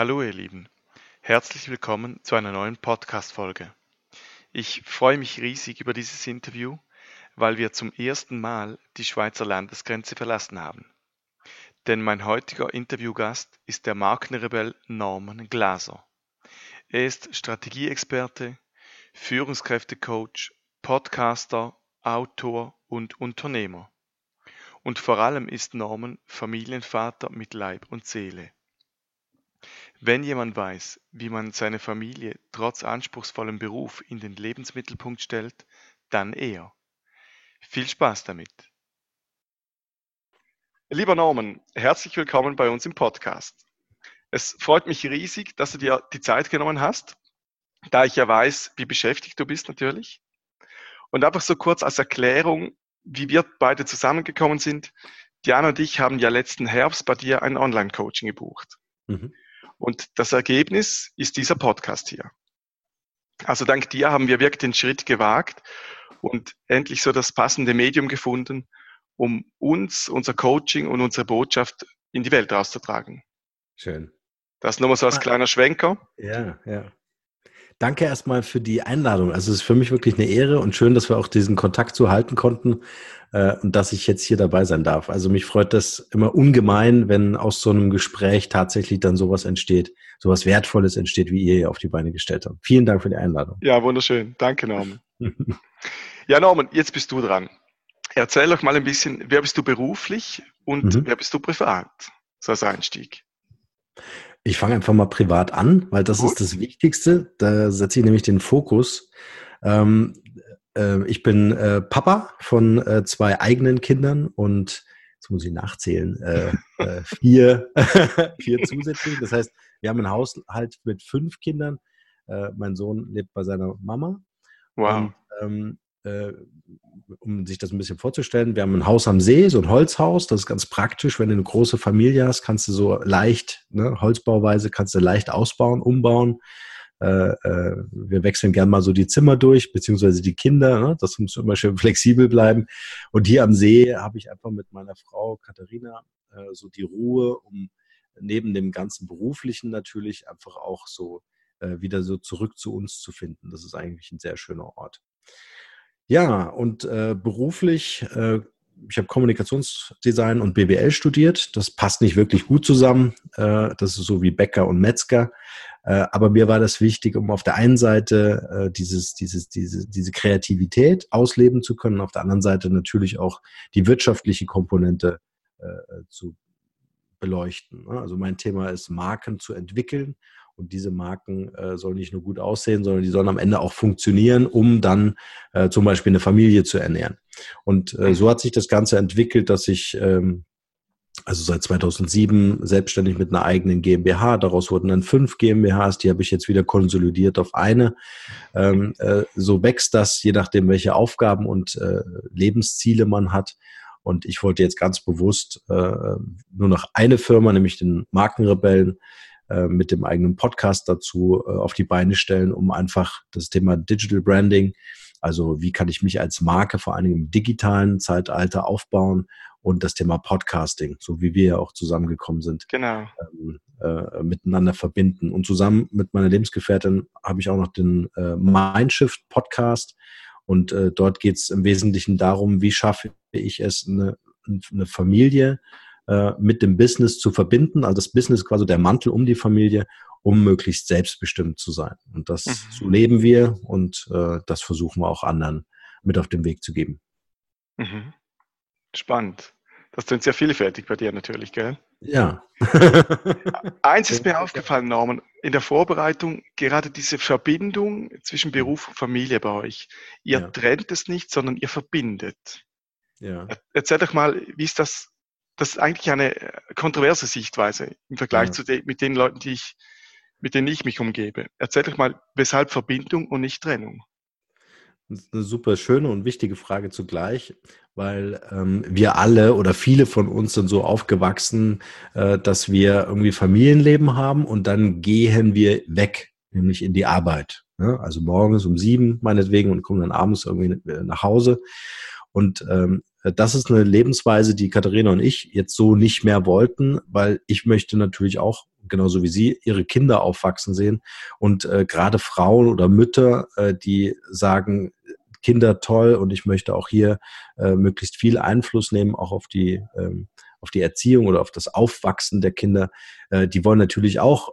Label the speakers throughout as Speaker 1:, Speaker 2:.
Speaker 1: Hallo ihr Lieben, herzlich willkommen zu einer neuen Podcast-Folge. Ich freue mich riesig über dieses Interview, weil wir zum ersten Mal die Schweizer Landesgrenze verlassen haben. Denn mein heutiger Interviewgast ist der Markenrebell Norman Glaser. Er ist Strategieexperte, Führungskräftecoach, Podcaster, Autor und Unternehmer. Und vor allem ist Norman Familienvater mit Leib und Seele. Wenn jemand weiß, wie man seine Familie trotz anspruchsvollem Beruf in den Lebensmittelpunkt stellt, dann er. Viel Spaß damit. Lieber Norman, herzlich willkommen bei uns im Podcast. Es freut mich riesig, dass du dir die Zeit genommen hast, da ich ja weiß, wie beschäftigt du bist natürlich. Und einfach so kurz als Erklärung, wie wir beide zusammengekommen sind. Diana und ich haben ja letzten Herbst bei dir ein Online-Coaching gebucht. Mhm. Und das Ergebnis ist dieser Podcast hier. Also dank dir haben wir wirklich den Schritt gewagt und endlich so das passende Medium gefunden, um uns, unser Coaching und unsere Botschaft in die Welt rauszutragen.
Speaker 2: Schön.
Speaker 1: Das nur mal so als ah. kleiner Schwenker.
Speaker 2: Ja, ja. Danke erstmal für die Einladung. Also es ist für mich wirklich eine Ehre und schön, dass wir auch diesen Kontakt zu halten konnten äh, und dass ich jetzt hier dabei sein darf. Also mich freut das immer ungemein, wenn aus so einem Gespräch tatsächlich dann sowas entsteht, sowas Wertvolles entsteht, wie ihr hier auf die Beine gestellt habt. Vielen Dank für die Einladung.
Speaker 1: Ja, wunderschön. Danke, Norman. ja, Norman, jetzt bist du dran. Erzähl doch mal ein bisschen, wer bist du beruflich und mhm. wer bist du privat? So als Einstieg.
Speaker 2: Ich fange einfach mal privat an, weil das Gut. ist das Wichtigste. Da setze ich nämlich den Fokus. Ähm, äh, ich bin äh, Papa von äh, zwei eigenen Kindern und jetzt muss ich nachzählen, äh, äh, vier, vier zusätzlich. Das heißt, wir haben einen Haushalt mit fünf Kindern. Äh, mein Sohn lebt bei seiner Mama. Wow. Und, ähm, äh, um sich das ein bisschen vorzustellen, wir haben ein Haus am See, so ein Holzhaus, das ist ganz praktisch. Wenn du eine große Familie hast, kannst du so leicht, ne, Holzbauweise, kannst du leicht ausbauen, umbauen. Äh, äh, wir wechseln gern mal so die Zimmer durch, beziehungsweise die Kinder. Ne? Das muss immer schön flexibel bleiben. Und hier am See habe ich einfach mit meiner Frau Katharina äh, so die Ruhe, um neben dem ganzen beruflichen natürlich einfach auch so äh, wieder so zurück zu uns zu finden. Das ist eigentlich ein sehr schöner Ort. Ja, und äh, beruflich, äh, ich habe Kommunikationsdesign und BWL studiert. Das passt nicht wirklich gut zusammen. Äh, das ist so wie Bäcker und Metzger. Äh, aber mir war das wichtig, um auf der einen Seite äh, dieses, dieses, diese, diese Kreativität ausleben zu können, auf der anderen Seite natürlich auch die wirtschaftliche Komponente äh, zu beleuchten. Ne? Also mein Thema ist, Marken zu entwickeln und diese Marken äh, sollen nicht nur gut aussehen, sondern die sollen am Ende auch funktionieren, um dann äh, zum Beispiel eine Familie zu ernähren. Und äh, so hat sich das Ganze entwickelt, dass ich ähm, also seit 2007 selbstständig mit einer eigenen GmbH. Daraus wurden dann fünf GmbHs, die habe ich jetzt wieder konsolidiert auf eine. Ähm, äh, so wächst das, je nachdem, welche Aufgaben und äh, Lebensziele man hat. Und ich wollte jetzt ganz bewusst äh, nur noch eine Firma, nämlich den Markenrebellen, äh, mit dem eigenen Podcast dazu äh, auf die Beine stellen, um einfach das Thema Digital Branding, also wie kann ich mich als Marke vor allem im digitalen Zeitalter aufbauen und das Thema Podcasting, so wie wir ja auch zusammengekommen sind,
Speaker 1: genau.
Speaker 2: ähm, äh, miteinander verbinden. Und zusammen mit meiner Lebensgefährtin habe ich auch noch den äh, Mindshift Podcast. Und äh, dort geht es im Wesentlichen darum, wie schaffe ich es, eine, eine Familie äh, mit dem Business zu verbinden. Also das Business quasi der Mantel um die Familie, um möglichst selbstbestimmt zu sein. Und das mhm. so leben wir und äh, das versuchen wir auch anderen mit auf den Weg zu geben.
Speaker 1: Mhm. Spannend. Das klingt sehr vielfältig bei dir natürlich, gell?
Speaker 2: Ja.
Speaker 1: Eins ist mir aufgefallen, Norman, in der Vorbereitung, gerade diese Verbindung zwischen Beruf und Familie bei euch. Ihr ja. trennt es nicht, sondern ihr verbindet. Ja. Erzähl doch mal, wie ist das? Das ist eigentlich eine kontroverse Sichtweise im Vergleich ja. zu den, mit den Leuten, die ich, mit denen ich mich umgebe. Erzähl doch mal, weshalb Verbindung und nicht Trennung?
Speaker 2: Das ist eine super schöne und wichtige Frage zugleich, weil ähm, wir alle oder viele von uns sind so aufgewachsen, äh, dass wir irgendwie Familienleben haben und dann gehen wir weg, nämlich in die Arbeit. Ja? Also morgens um sieben meinetwegen und kommen dann abends irgendwie nach Hause. Und ähm, das ist eine Lebensweise, die Katharina und ich jetzt so nicht mehr wollten, weil ich möchte natürlich auch, genauso wie Sie, ihre Kinder aufwachsen sehen. Und äh, gerade Frauen oder Mütter, äh, die sagen, Kinder toll und ich möchte auch hier äh, möglichst viel Einfluss nehmen, auch auf die, ähm, auf die Erziehung oder auf das Aufwachsen der Kinder. Äh, die wollen natürlich auch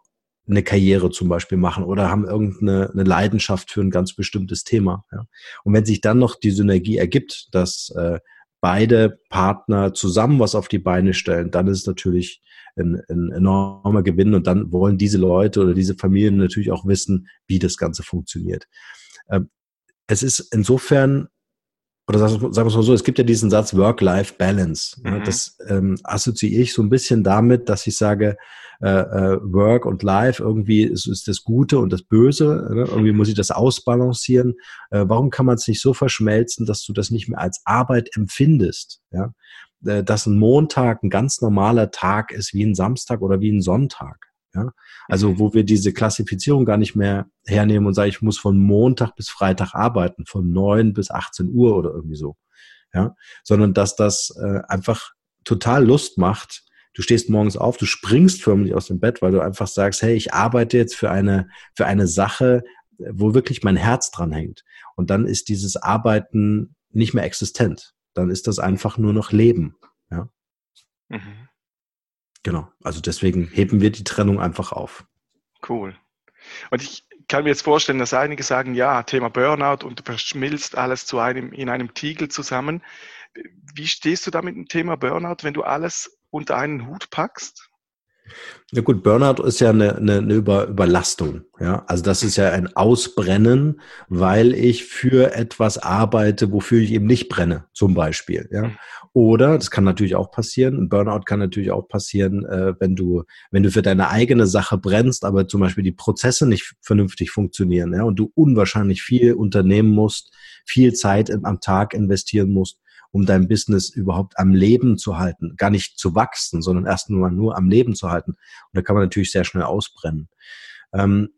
Speaker 2: eine Karriere zum Beispiel machen oder haben irgendeine eine Leidenschaft für ein ganz bestimmtes Thema. Ja. Und wenn sich dann noch die Synergie ergibt, dass äh, beide Partner zusammen was auf die Beine stellen, dann ist es natürlich ein, ein enormer Gewinn und dann wollen diese Leute oder diese Familien natürlich auch wissen, wie das Ganze funktioniert. Ähm, es ist insofern, oder sagen wir es mal so, es gibt ja diesen Satz Work-Life-Balance. Mhm. Das ähm, assoziiere ich so ein bisschen damit, dass ich sage, äh, äh, Work und Life irgendwie ist, ist das Gute und das Böse. Ne? Irgendwie muss ich das ausbalancieren. Äh, warum kann man es nicht so verschmelzen, dass du das nicht mehr als Arbeit empfindest? Ja? Äh, dass ein Montag ein ganz normaler Tag ist wie ein Samstag oder wie ein Sonntag. Ja? Also mhm. wo wir diese Klassifizierung gar nicht mehr hernehmen und sagen, ich muss von Montag bis Freitag arbeiten, von neun bis 18 Uhr oder irgendwie so. Ja? Sondern dass das äh, einfach total Lust macht. Du stehst morgens auf, du springst förmlich aus dem Bett, weil du einfach sagst, hey, ich arbeite jetzt für eine, für eine Sache, wo wirklich mein Herz dran hängt. Und dann ist dieses Arbeiten nicht mehr existent. Dann ist das einfach nur noch Leben. Ja. Mhm. Genau. Also deswegen heben wir die Trennung einfach auf.
Speaker 1: Cool. Und ich kann mir jetzt vorstellen, dass einige sagen, ja, Thema Burnout und du verschmilzt alles zu einem, in einem Tiegel zusammen. Wie stehst du da mit dem Thema Burnout, wenn du alles unter einen Hut packst?
Speaker 2: Ja gut, Burnout ist ja eine, eine, eine Über, Überlastung. Ja, also das ist ja ein Ausbrennen, weil ich für etwas arbeite, wofür ich eben nicht brenne, zum Beispiel. Ja, oder das kann natürlich auch passieren. Ein Burnout kann natürlich auch passieren, äh, wenn du wenn du für deine eigene Sache brennst, aber zum Beispiel die Prozesse nicht vernünftig funktionieren. Ja, und du unwahrscheinlich viel unternehmen musst, viel Zeit am Tag investieren musst um dein Business überhaupt am Leben zu halten. Gar nicht zu wachsen, sondern erst nur, nur am Leben zu halten. Und da kann man natürlich sehr schnell ausbrennen. Ähm,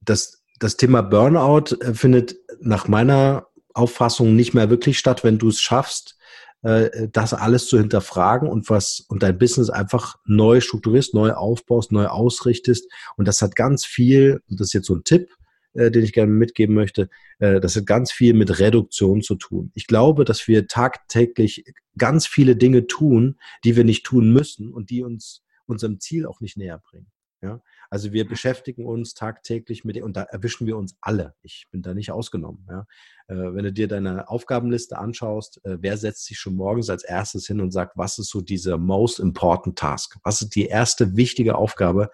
Speaker 2: das, das Thema Burnout äh, findet nach meiner Auffassung nicht mehr wirklich statt, wenn du es schaffst, äh, das alles zu hinterfragen und was und dein Business einfach neu strukturierst, neu aufbaust, neu ausrichtest. Und das hat ganz viel, und das ist jetzt so ein Tipp, äh, den ich gerne mitgeben möchte. Äh, das hat ganz viel mit Reduktion zu tun. Ich glaube, dass wir tagtäglich ganz viele Dinge tun, die wir nicht tun müssen und die uns unserem Ziel auch nicht näher bringen. Ja? Also wir beschäftigen uns tagtäglich mit, und da erwischen wir uns alle. Ich bin da nicht ausgenommen. Ja? Äh, wenn du dir deine Aufgabenliste anschaust, äh, wer setzt sich schon morgens als erstes hin und sagt, was ist so diese most important task? Was ist die erste wichtige Aufgabe,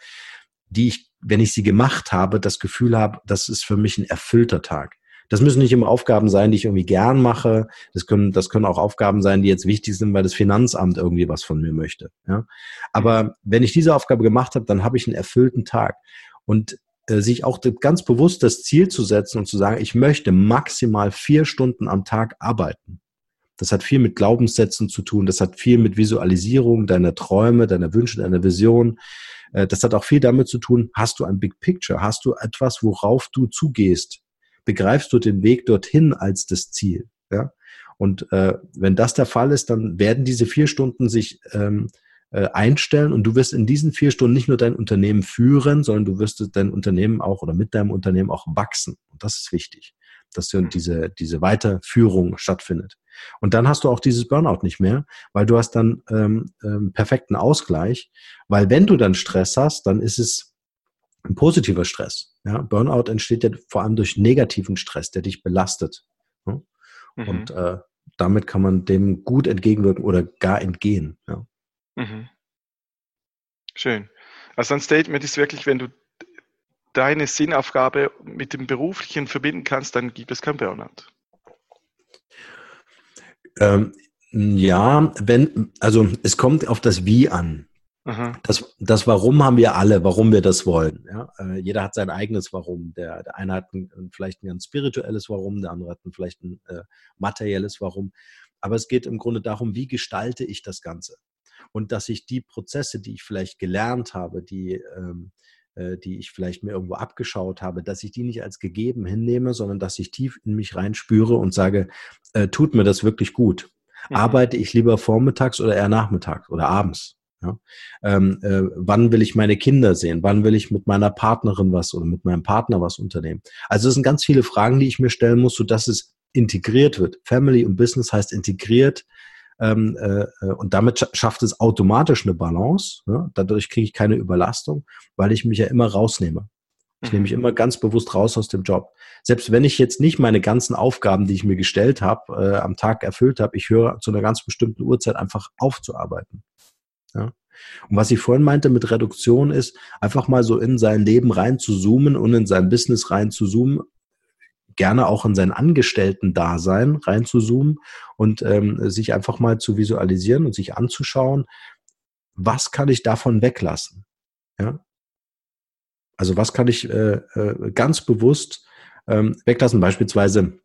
Speaker 2: die ich, wenn ich sie gemacht habe, das Gefühl habe, das ist für mich ein erfüllter Tag. Das müssen nicht immer Aufgaben sein, die ich irgendwie gern mache. Das können, das können auch Aufgaben sein, die jetzt wichtig sind, weil das Finanzamt irgendwie was von mir möchte. Ja? Aber wenn ich diese Aufgabe gemacht habe, dann habe ich einen erfüllten Tag. Und äh, sich auch ganz bewusst das Ziel zu setzen und zu sagen, ich möchte maximal vier Stunden am Tag arbeiten. Das hat viel mit Glaubenssätzen zu tun. Das hat viel mit Visualisierung deiner Träume, deiner Wünsche, deiner Vision. Äh, das hat auch viel damit zu tun, hast du ein Big Picture? Hast du etwas, worauf du zugehst? Begreifst du den Weg dorthin als das Ziel? Ja? Und äh, wenn das der Fall ist, dann werden diese vier Stunden sich ähm, äh, einstellen und du wirst in diesen vier Stunden nicht nur dein Unternehmen führen, sondern du wirst dein Unternehmen auch oder mit deinem Unternehmen auch wachsen. Und das ist wichtig, dass diese, diese Weiterführung stattfindet. Und dann hast du auch dieses Burnout nicht mehr, weil du hast dann ähm, ähm, perfekten Ausgleich, weil wenn du dann Stress hast, dann ist es ein positiver Stress. Ja? Burnout entsteht ja vor allem durch negativen Stress, der dich belastet. Ja? Mhm. Und äh, damit kann man dem gut entgegenwirken oder gar entgehen. Ja? Mhm.
Speaker 1: Schön. Also ein Statement ist wirklich, wenn du deine Sinnaufgabe mit dem Beruflichen verbinden kannst, dann gibt es kein Burnout.
Speaker 2: Ähm, Ja, wenn, also es kommt auf das Wie an. Das, das Warum haben wir alle, warum wir das wollen. Ja? Äh, jeder hat sein eigenes Warum. Der, der eine hat ein, vielleicht ein ganz spirituelles Warum, der andere hat ein, vielleicht ein äh, materielles Warum. Aber es geht im Grunde darum, wie gestalte ich das Ganze? Und dass ich die Prozesse, die ich vielleicht gelernt habe, die, ähm, äh, die ich vielleicht mir irgendwo abgeschaut habe, dass ich die nicht als gegeben hinnehme, sondern dass ich tief in mich reinspüre und sage, äh, tut mir das wirklich gut? Mhm. Arbeite ich lieber vormittags oder eher nachmittags oder abends? Ja? Ähm, äh, wann will ich meine Kinder sehen? Wann will ich mit meiner Partnerin was oder mit meinem Partner was unternehmen? Also es sind ganz viele Fragen, die ich mir stellen muss, sodass es integriert wird. Family und Business heißt integriert. Ähm, äh, äh und damit schafft es automatisch eine Balance. Ne? Dadurch kriege ich keine Überlastung, weil ich mich ja immer rausnehme. Ich nehme mich mhm. immer ganz bewusst raus aus dem Job. Selbst wenn ich jetzt nicht meine ganzen Aufgaben, die ich mir gestellt habe, äh, am Tag erfüllt habe, ich höre zu einer ganz bestimmten Uhrzeit einfach aufzuarbeiten. Ja? Und was ich vorhin meinte mit Reduktion ist, einfach mal so in sein Leben rein zu zoomen und in sein Business rein zu zoomen, gerne auch in sein Angestellten-Dasein rein zu zoomen und ähm, sich einfach mal zu visualisieren und sich anzuschauen, was kann ich davon weglassen? Ja? Also was kann ich äh, äh, ganz bewusst ähm, weglassen? Beispielsweise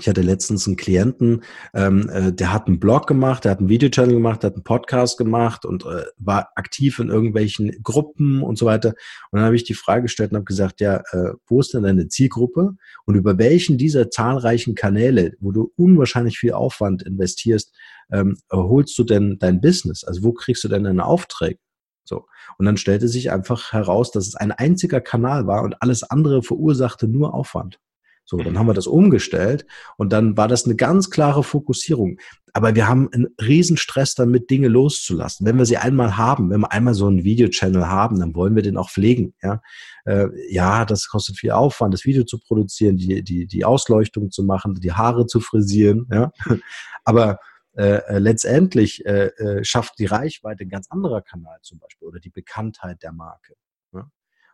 Speaker 2: ich hatte letztens einen Klienten, ähm, äh, der hat einen Blog gemacht, der hat einen Videochannel gemacht, der hat einen Podcast gemacht und äh, war aktiv in irgendwelchen Gruppen und so weiter. Und dann habe ich die Frage gestellt und habe gesagt, ja, äh, wo ist denn deine Zielgruppe und über welchen dieser zahlreichen Kanäle, wo du unwahrscheinlich viel Aufwand investierst, ähm, holst du denn dein Business? Also wo kriegst du denn deine Aufträge? So. Und dann stellte sich einfach heraus, dass es ein einziger Kanal war und alles andere verursachte nur Aufwand. So, dann haben wir das umgestellt und dann war das eine ganz klare Fokussierung. Aber wir haben einen riesen Stress damit, Dinge loszulassen. Wenn wir sie einmal haben, wenn wir einmal so einen Videochannel haben, dann wollen wir den auch pflegen. Ja, äh, ja das kostet viel Aufwand, das Video zu produzieren, die, die, die Ausleuchtung zu machen, die Haare zu frisieren. Ja, aber äh, äh, letztendlich äh, äh, schafft die Reichweite ein ganz anderer Kanal zum Beispiel oder die Bekanntheit der Marke.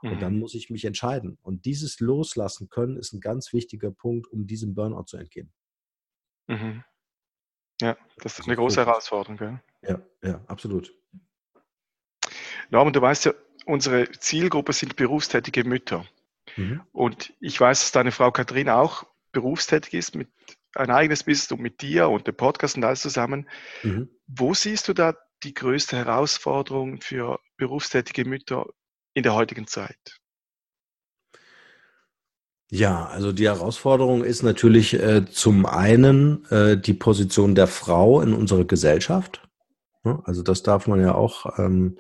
Speaker 2: Und mhm. dann muss ich mich entscheiden. Und dieses Loslassen können ist ein ganz wichtiger Punkt, um diesem Burnout zu entgehen.
Speaker 1: Mhm. Ja, das ist also eine große Herausforderung. Gell?
Speaker 2: Ja, ja, absolut.
Speaker 1: Norman, du weißt ja, unsere Zielgruppe sind berufstätige Mütter. Mhm. Und ich weiß, dass deine Frau Katharina auch berufstätig ist, mit ein eigenes Business und mit dir und dem Podcast und alles zusammen. Mhm. Wo siehst du da die größte Herausforderung für berufstätige Mütter in der heutigen Zeit?
Speaker 2: Ja, also die Herausforderung ist natürlich äh, zum einen äh, die Position der Frau in unserer Gesellschaft. Also das darf man ja auch, ähm,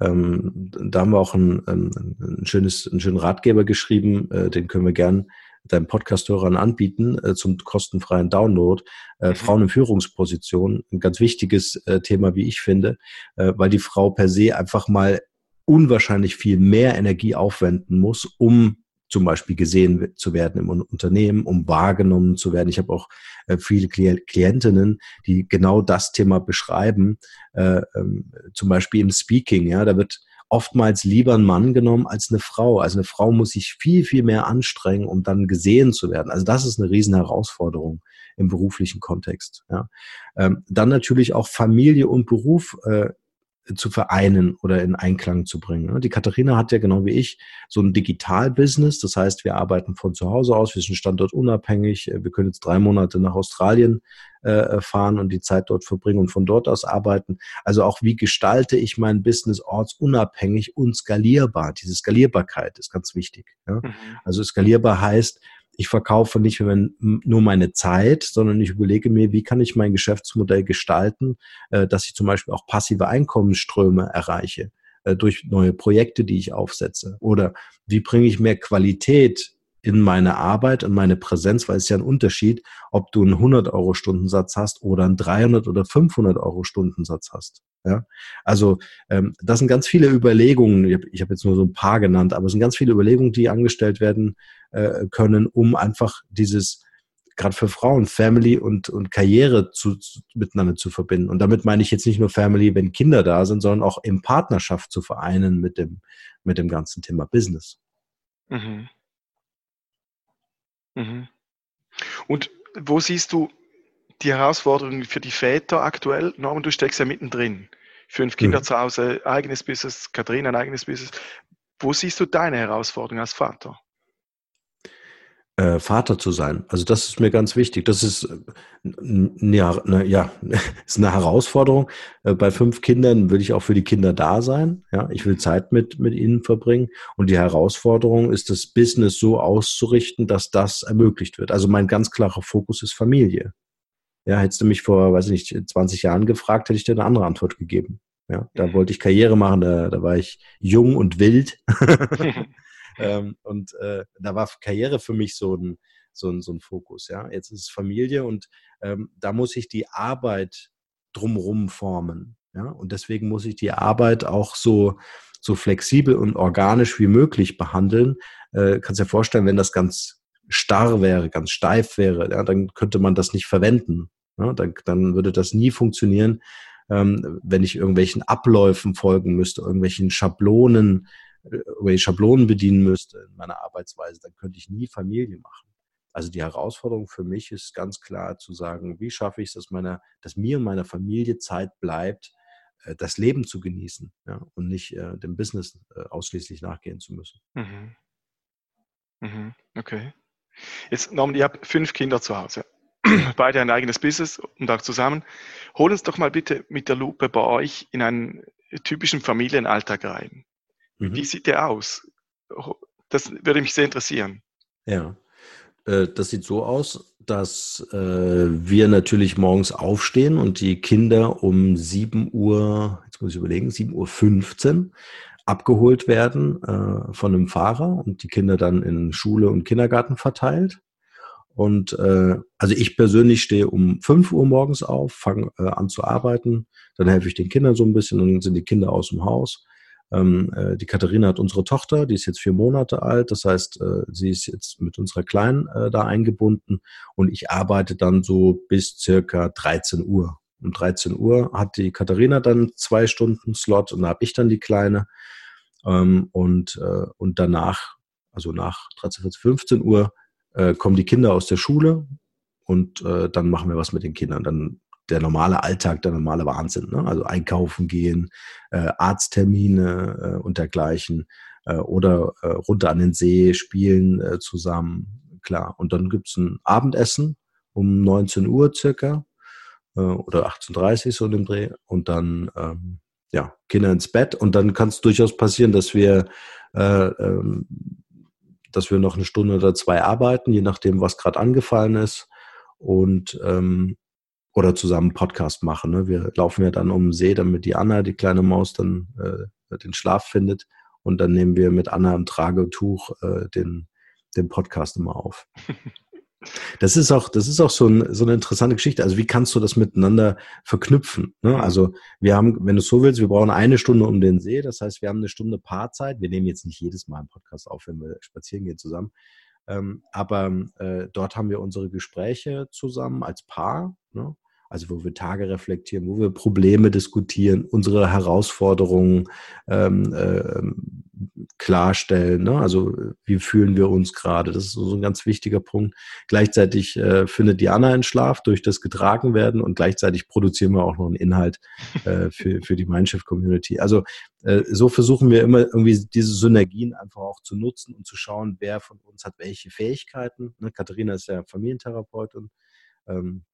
Speaker 2: ähm, da haben wir auch ein, ein, ein, schönes, einen schönen Ratgeber geschrieben, äh, den können wir gern deinen Podcast-Hörern anbieten äh, zum kostenfreien Download. Äh, mhm. Frauen in Führungspositionen, ein ganz wichtiges äh, Thema, wie ich finde, äh, weil die Frau per se einfach mal unwahrscheinlich viel mehr Energie aufwenden muss, um zum Beispiel gesehen zu werden im Unternehmen, um wahrgenommen zu werden. Ich habe auch äh, viele Klientinnen, die genau das Thema beschreiben, äh, ähm, zum Beispiel im Speaking. Ja, da wird oftmals lieber ein Mann genommen als eine Frau. Also eine Frau muss sich viel, viel mehr anstrengen, um dann gesehen zu werden. Also das ist eine riesen Herausforderung im beruflichen Kontext. Ja. Ähm, dann natürlich auch Familie und Beruf äh, zu vereinen oder in Einklang zu bringen. Ne? Die Katharina hat ja genau wie ich so ein Digital-Business. Das heißt, wir arbeiten von zu Hause aus, wir sind standortunabhängig. Wir können jetzt drei Monate nach Australien äh, fahren und die Zeit dort verbringen und von dort aus arbeiten. Also auch wie gestalte ich mein Business ortsunabhängig und skalierbar? Diese Skalierbarkeit ist ganz wichtig. Mhm. Also skalierbar heißt, ich verkaufe nicht nur meine Zeit, sondern ich überlege mir, wie kann ich mein Geschäftsmodell gestalten, äh, dass ich zum Beispiel auch passive Einkommensströme erreiche äh, durch neue Projekte, die ich aufsetze. Oder wie bringe ich mehr Qualität in meine Arbeit und meine Präsenz, weil es ja ein Unterschied, ob du einen 100 Euro Stundensatz hast oder einen 300 oder 500 Euro Stundensatz hast. Ja, also ähm, das sind ganz viele Überlegungen. Ich habe hab jetzt nur so ein paar genannt, aber es sind ganz viele Überlegungen, die angestellt werden äh, können, um einfach dieses gerade für Frauen Family und, und Karriere zu, zu, miteinander zu verbinden. Und damit meine ich jetzt nicht nur Family, wenn Kinder da sind, sondern auch in Partnerschaft zu vereinen mit dem, mit dem ganzen Thema Business. Mhm.
Speaker 1: Mhm. Und wo siehst du die Herausforderungen für die Väter aktuell? Norman, du steckst ja mittendrin. Fünf Kinder mhm. zu Hause, eigenes Business, Katharina ein eigenes Business. Wo siehst du deine Herausforderung als Vater?
Speaker 2: Äh, Vater zu sein. Also das ist mir ganz wichtig. Das ist ja, ne, ja ist eine Herausforderung. Äh, bei fünf Kindern will ich auch für die Kinder da sein. Ja, ich will Zeit mit mit ihnen verbringen. Und die Herausforderung ist, das Business so auszurichten, dass das ermöglicht wird. Also mein ganz klarer Fokus ist Familie. Ja, hättest du mich vor, weiß ich nicht, 20 Jahren gefragt, hätte ich dir eine andere Antwort gegeben. Ja, da mhm. wollte ich Karriere machen, da, da war ich jung und wild. ähm, und äh, da war Karriere für mich so ein, so ein, so ein Fokus. Ja, jetzt ist es Familie und ähm, da muss ich die Arbeit drumrum formen. Ja, und deswegen muss ich die Arbeit auch so, so flexibel und organisch wie möglich behandeln. Äh, kannst dir vorstellen, wenn das ganz starr wäre, ganz steif wäre, ja, dann könnte man das nicht verwenden. Ja, dann, dann würde das nie funktionieren, ähm, wenn ich irgendwelchen Abläufen folgen müsste, irgendwelchen Schablonen, irgendwelche Schablonen bedienen müsste in meiner Arbeitsweise, dann könnte ich nie Familie machen. Also die Herausforderung für mich ist ganz klar zu sagen, wie schaffe ich es, dass, meiner, dass mir und meiner Familie Zeit bleibt, äh, das Leben zu genießen ja, und nicht äh, dem Business äh, ausschließlich nachgehen zu müssen.
Speaker 1: Mhm. Mhm. Okay. Jetzt, Norman, ihr habt fünf Kinder zu Hause. Beide ein eigenes Business und auch zusammen. Hol uns doch mal bitte mit der Lupe bei euch in einen typischen Familienalltag rein. Mhm. Wie sieht der aus? Das würde mich sehr interessieren.
Speaker 2: Ja, äh, das sieht so aus, dass äh, wir natürlich morgens aufstehen und die Kinder um 7 Uhr, jetzt muss ich überlegen, 7.15 Uhr abgeholt werden äh, von einem Fahrer und die Kinder dann in Schule und Kindergarten verteilt. Und äh, also ich persönlich stehe um 5 Uhr morgens auf, fange äh, an zu arbeiten, dann helfe ich den Kindern so ein bisschen und dann sind die Kinder aus dem Haus. Ähm, äh, die Katharina hat unsere Tochter, die ist jetzt vier Monate alt. Das heißt, äh, sie ist jetzt mit unserer Kleinen äh, da eingebunden und ich arbeite dann so bis circa 13 Uhr. Um 13 Uhr hat die Katharina dann zwei Stunden Slot und da habe ich dann die Kleine. Ähm, und, äh, und danach, also nach 13, 14, 15 Uhr, äh, kommen die Kinder aus der Schule und äh, dann machen wir was mit den Kindern. Dann der normale Alltag, der normale Wahnsinn. Ne? Also einkaufen gehen, äh, Arzttermine äh, und dergleichen äh, oder äh, runter an den See spielen äh, zusammen, klar. Und dann gibt's ein Abendessen um 19 Uhr circa äh, oder 18.30 Uhr so in dem Dreh und dann ähm, ja, Kinder ins Bett und dann kann es durchaus passieren, dass wir äh, ähm, dass wir noch eine Stunde oder zwei arbeiten, je nachdem, was gerade angefallen ist. Und ähm, oder zusammen Podcast machen. Ne? Wir laufen ja dann um den See, damit die Anna, die kleine Maus, dann äh, den Schlaf findet. Und dann nehmen wir mit Anna im Tragetuch äh, den, den Podcast immer auf. Das ist auch, das ist auch so, ein, so eine interessante Geschichte. Also wie kannst du das miteinander verknüpfen? Ne? Also wir haben, wenn du so willst, wir brauchen eine Stunde um den See. Das heißt, wir haben eine Stunde Paarzeit. Wir nehmen jetzt nicht jedes Mal einen Podcast auf, wenn wir spazieren gehen zusammen. Ähm, aber äh, dort haben wir unsere Gespräche zusammen als Paar. Ne? Also wo wir Tage reflektieren, wo wir Probleme diskutieren, unsere Herausforderungen ähm, äh, klarstellen. Ne? Also wie fühlen wir uns gerade? Das ist so ein ganz wichtiger Punkt. Gleichzeitig äh, findet die Anna einen Schlaf durch das getragen werden und gleichzeitig produzieren wir auch noch einen Inhalt äh, für, für die Mindshift-Community. Also äh, so versuchen wir immer irgendwie diese Synergien einfach auch zu nutzen und zu schauen, wer von uns hat welche Fähigkeiten. Ne? Katharina ist ja Familientherapeutin. Ähm,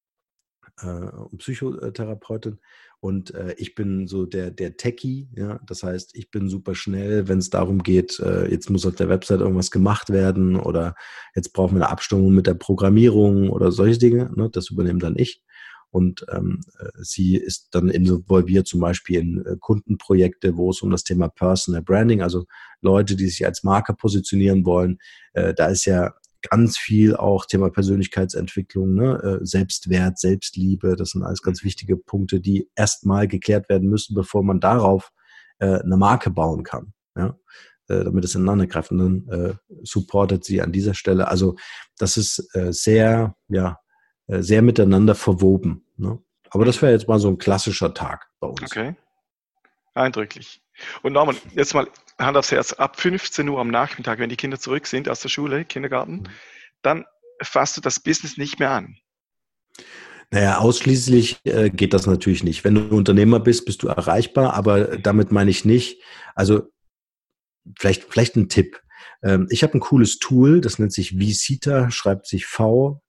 Speaker 2: äh, Psychotherapeutin und äh, ich bin so der, der Techie, ja, das heißt, ich bin super schnell, wenn es darum geht, äh, jetzt muss auf der Website irgendwas gemacht werden oder jetzt brauchen wir eine Abstimmung mit der Programmierung oder solche Dinge, ne, das übernehme dann ich. Und ähm, äh, sie ist dann involviert zum Beispiel in äh, Kundenprojekte, wo es um das Thema Personal Branding, also Leute, die sich als Marke positionieren wollen. Äh, da ist ja ganz viel auch Thema Persönlichkeitsentwicklung, ne? Äh, Selbstwert, Selbstliebe, das sind alles ganz wichtige Punkte, die erstmal geklärt werden müssen, bevor man darauf äh, eine Marke bauen kann. Ja? Äh, damit es ineinander greift. Und dann supportet sie an dieser Stelle. Also das ist sehr, ja, sehr miteinander verwoben. Ne? Aber das wäre jetzt mal so ein klassischer Tag bei uns.
Speaker 1: Okay. Eindrücklich. Und Norman, jetzt mal Hand aufs Herz, ab 15 Uhr am Nachmittag, wenn die Kinder zurück sind aus der Schule, Kindergarten, mhm. dann fasst du das Business nicht mehr an.
Speaker 2: Naja, ausschließlich äh, geht das natürlich nicht. Wenn du Unternehmer bist, bist du erreichbar, aber damit meine ich nicht, also vielleicht, vielleicht ein Tipp. Ähm, ich habe ein cooles Tool, das nennt sich Visita, schreibt sich V-C-I-T-A.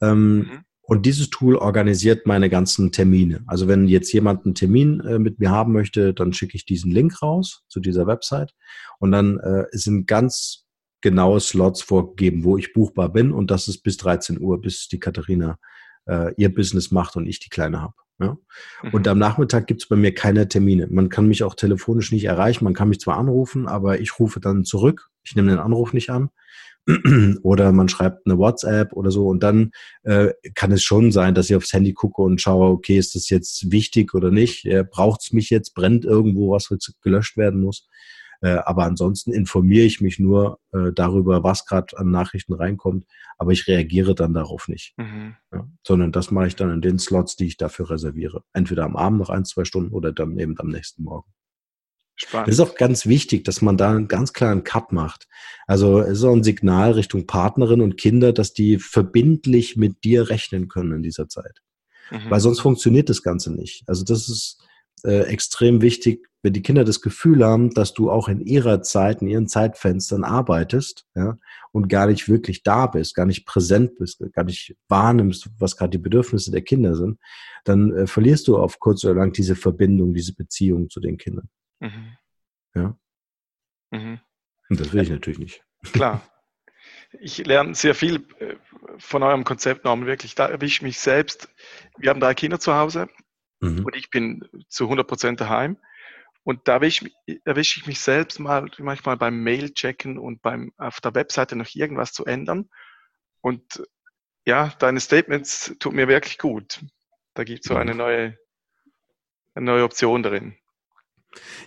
Speaker 2: Ähm, mhm. Und dieses Tool organisiert meine ganzen Termine. Also wenn jetzt jemand einen Termin äh, mit mir haben möchte, dann schicke ich diesen Link raus zu dieser Website. Und dann äh, sind ganz genaue Slots vorgegeben, wo ich buchbar bin. Und das ist bis 13 Uhr, bis die Katharina äh, ihr Business macht und ich die Kleine habe. Ja? Mhm. Und am Nachmittag gibt es bei mir keine Termine. Man kann mich auch telefonisch nicht erreichen. Man kann mich zwar anrufen, aber ich rufe dann zurück. Ich nehme den Anruf nicht an. Oder man schreibt eine WhatsApp oder so und dann äh, kann es schon sein, dass ich aufs Handy gucke und schaue, okay, ist das jetzt wichtig oder nicht? Äh, Braucht es mich jetzt? Brennt irgendwo was, was gelöscht werden muss? Äh, aber ansonsten informiere ich mich nur äh, darüber, was gerade an Nachrichten reinkommt, aber ich reagiere dann darauf nicht. Mhm. Ja, sondern das mache ich dann in den Slots, die ich dafür reserviere. Entweder am Abend noch ein, zwei Stunden oder dann eben am nächsten Morgen. Spannend. Das ist auch ganz wichtig, dass man da einen ganz klaren Cut macht. Also es ist auch ein Signal Richtung Partnerin und Kinder, dass die verbindlich mit dir rechnen können in dieser Zeit. Mhm. Weil sonst funktioniert das Ganze nicht. Also das ist äh, extrem wichtig, wenn die Kinder das Gefühl haben, dass du auch in ihrer Zeit, in ihren Zeitfenstern arbeitest, ja, und gar nicht wirklich da bist, gar nicht präsent bist, gar nicht wahrnimmst, was gerade die Bedürfnisse der Kinder sind, dann äh, verlierst du auf kurz oder lang diese Verbindung, diese Beziehung zu den Kindern. Mhm. Ja. Mhm. Und das will ich natürlich nicht.
Speaker 1: Klar. Ich lerne sehr viel äh, von eurem Konzept, Norman, wirklich. Da erwische ich mich selbst. Wir haben drei Kinder zu Hause mhm. und ich bin zu 100 Prozent daheim. Und da erwische, ich mich selbst mal manchmal beim Mail-Checken und beim auf der Webseite noch irgendwas zu ändern. Und ja, deine Statements tut mir wirklich gut. Da gibt es so eine neue, eine neue Option drin.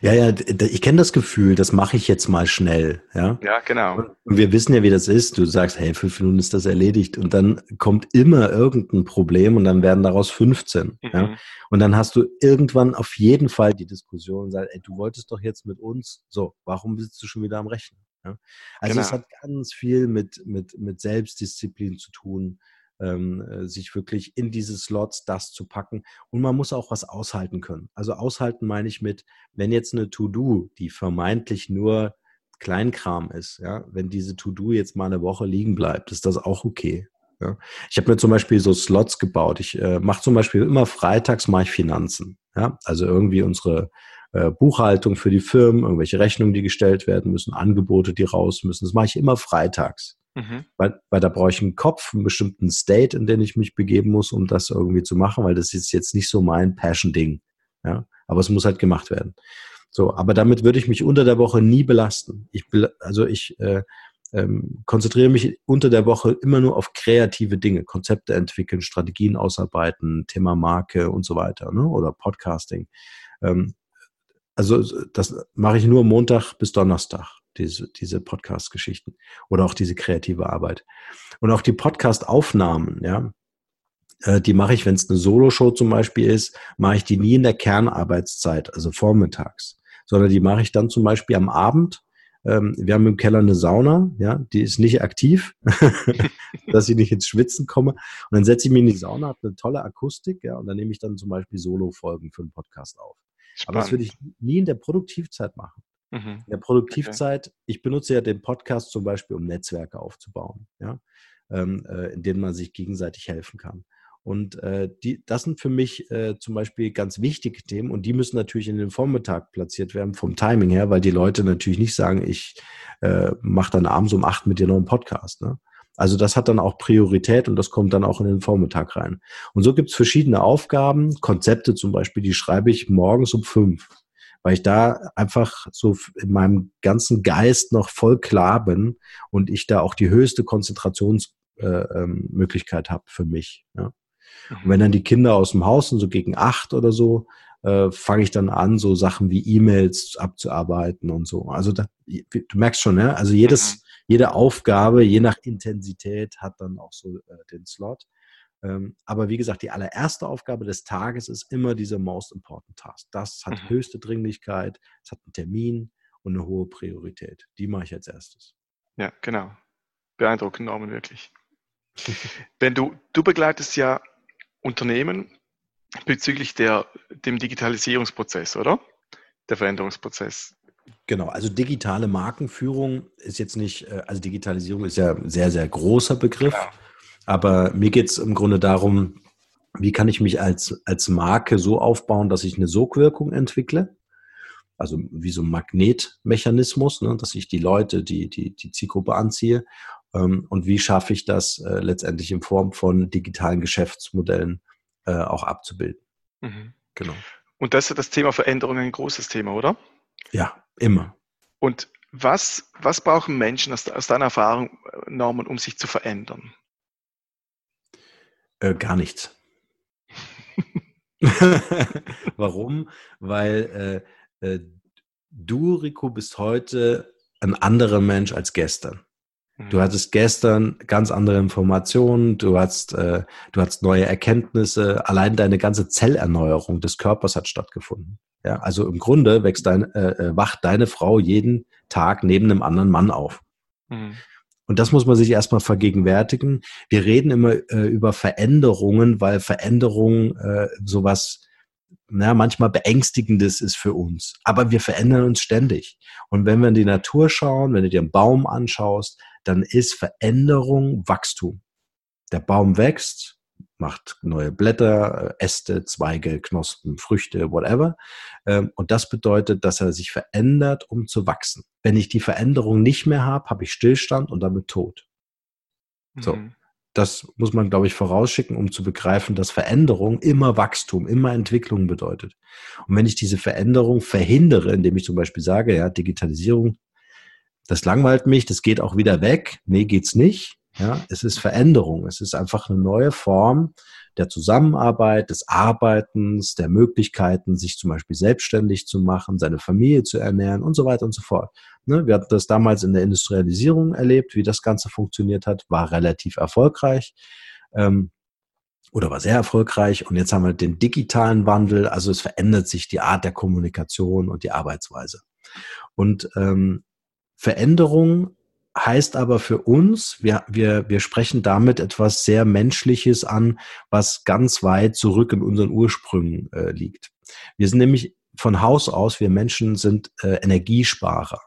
Speaker 2: Ja, ja, ich kenne das Gefühl, das mache ich jetzt mal schnell. Ja,
Speaker 1: ja genau.
Speaker 2: Und wir wissen ja, wie das ist. Du sagst, hey, fünf Minuten ist das erledigt. Und dann kommt immer irgendein Problem und dann werden daraus 15. Mhm. Ja? Und dann hast du irgendwann auf jeden Fall die Diskussion und sagst, ey, du wolltest doch jetzt mit uns, so, warum bist du schon wieder am Rechnen? Ja? Also genau. es hat ganz viel mit, mit, mit Selbstdisziplin zu tun ähm, äh, sich wirklich in diese Slots das zu packen. Und man muss auch was aushalten können. Also aushalten meine ich mit, wenn jetzt eine To-Do, die vermeintlich nur Kleinkram ist, ja, wenn diese To-Do jetzt mal eine Woche liegen bleibt, ist das auch okay. Ja. Ich habe mir zum Beispiel so Slots gebaut. Ich äh, mache zum Beispiel immer freitags mache ich Finanzen. Ja, also irgendwie unsere äh, Buchhaltung für die Firmen, irgendwelche Rechnungen, die gestellt werden müssen, Angebote, die raus müssen. Das mache ich immer freitags. Mhm. Weil, weil da brauche ich einen Kopf, einen bestimmten State, in den ich mich begeben muss, um das irgendwie zu machen, weil das ist jetzt nicht so mein Passion-Ding. Ja? Aber es muss halt gemacht werden. So, aber damit würde ich mich unter der Woche nie belasten. Ich, also ich äh, ähm, konzentriere mich unter der Woche immer nur auf kreative Dinge, Konzepte entwickeln, Strategien ausarbeiten, Thema Marke und so weiter, ne? oder Podcasting. Ähm, also das mache ich nur Montag bis Donnerstag diese, diese Podcast-Geschichten oder auch diese kreative Arbeit. Und auch die Podcast-Aufnahmen, ja, äh, die mache ich, wenn es eine Solo-Show zum Beispiel ist, mache ich die nie in der Kernarbeitszeit, also vormittags, sondern die mache ich dann zum Beispiel am Abend. Ähm, wir haben im Keller eine Sauna, ja, die ist nicht aktiv, dass ich nicht ins Schwitzen komme. Und dann setze ich mich in die Sauna, habe eine tolle Akustik, ja, und dann nehme ich dann zum Beispiel Solo-Folgen für einen Podcast auf. Spannend. Aber das würde ich nie in der Produktivzeit machen. Mhm. In der Produktivzeit, okay. ich benutze ja den Podcast zum Beispiel, um Netzwerke aufzubauen, ja, ähm, äh, in denen man sich gegenseitig helfen kann. Und äh, die, das sind für mich äh, zum Beispiel ganz wichtige Themen und die müssen natürlich in den Vormittag platziert werden vom Timing her, weil die Leute natürlich nicht sagen, ich äh, mache dann abends um acht mit dir noch einen Podcast. Ne? Also das hat dann auch Priorität und das kommt dann auch in den Vormittag rein. Und so gibt es verschiedene Aufgaben, Konzepte zum Beispiel, die schreibe ich morgens um fünf weil ich da einfach so in meinem ganzen Geist noch voll klar bin und ich da auch die höchste Konzentrationsmöglichkeit äh, ähm, habe für mich. Ja. Und wenn dann die Kinder aus dem Haus sind, so gegen acht oder so, äh, fange ich dann an, so Sachen wie E-Mails abzuarbeiten und so. Also da, du merkst schon, ne? also jedes, mhm. jede Aufgabe, je nach Intensität, hat dann auch so äh, den Slot. Ähm, aber wie gesagt, die allererste Aufgabe des Tages ist immer dieser Most Important Task. Das hat mhm. höchste Dringlichkeit, es hat einen Termin und eine hohe Priorität. Die mache ich als erstes.
Speaker 1: Ja, genau. Beeindruckend, Norman, wirklich. Wenn du, du begleitest ja Unternehmen bezüglich der, dem Digitalisierungsprozess, oder? Der Veränderungsprozess.
Speaker 2: Genau, also digitale Markenführung ist jetzt nicht, äh, also Digitalisierung ist ja ein sehr, sehr großer Begriff, ja. Aber mir geht es im Grunde darum, wie kann ich mich als, als Marke so aufbauen, dass ich eine Sogwirkung entwickle? Also wie so ein Magnetmechanismus, ne, dass ich die Leute, die, die, die Zielgruppe anziehe. Ähm, und wie schaffe ich das äh, letztendlich in Form von digitalen Geschäftsmodellen äh, auch abzubilden?
Speaker 1: Mhm. Genau. Und das ist das Thema Veränderung ein großes Thema, oder?
Speaker 2: Ja, immer.
Speaker 1: Und was, was brauchen Menschen aus, aus deiner Erfahrung, äh, Norman, um sich zu verändern?
Speaker 2: Äh, gar nichts. Warum? Weil äh, äh, du, Rico, bist heute ein anderer Mensch als gestern. Du mhm. hattest gestern ganz andere Informationen, du hast, äh, du hast neue Erkenntnisse, allein deine ganze Zellerneuerung des Körpers hat stattgefunden. Ja, also im Grunde wächst dein, äh, äh, wacht deine Frau jeden Tag neben einem anderen Mann auf. Mhm. Und das muss man sich erstmal vergegenwärtigen. Wir reden immer äh, über Veränderungen, weil Veränderung äh, sowas na, manchmal beängstigendes ist für uns. Aber wir verändern uns ständig. Und wenn wir in die Natur schauen, wenn du dir einen Baum anschaust, dann ist Veränderung Wachstum. Der Baum wächst, macht neue Blätter, äh, Äste, Zweige, Knospen, Früchte, whatever. Ähm, und das bedeutet, dass er sich verändert, um zu wachsen. Wenn ich die Veränderung nicht mehr habe, habe ich Stillstand und damit Tod. So. Mhm. Das muss man, glaube ich, vorausschicken, um zu begreifen, dass Veränderung immer Wachstum, immer Entwicklung bedeutet. Und wenn ich diese Veränderung verhindere, indem ich zum Beispiel sage, ja, Digitalisierung, das langweilt mich, das geht auch wieder weg. Nee, geht's nicht. Ja, es ist Veränderung. Es ist einfach eine neue Form der Zusammenarbeit, des Arbeitens, der Möglichkeiten, sich zum Beispiel selbstständig zu machen, seine Familie zu ernähren und so weiter und so fort. Ne, wir hatten das damals in der Industrialisierung erlebt, wie das Ganze funktioniert hat, war relativ erfolgreich. Ähm, oder war sehr erfolgreich. Und jetzt haben wir den digitalen Wandel. Also es verändert sich die Art der Kommunikation und die Arbeitsweise. Und ähm, Veränderung heißt aber für uns, wir, wir, wir sprechen damit etwas sehr Menschliches an, was ganz weit zurück in unseren Ursprüngen äh, liegt. Wir sind nämlich von Haus aus, wir Menschen sind äh, Energiesparer.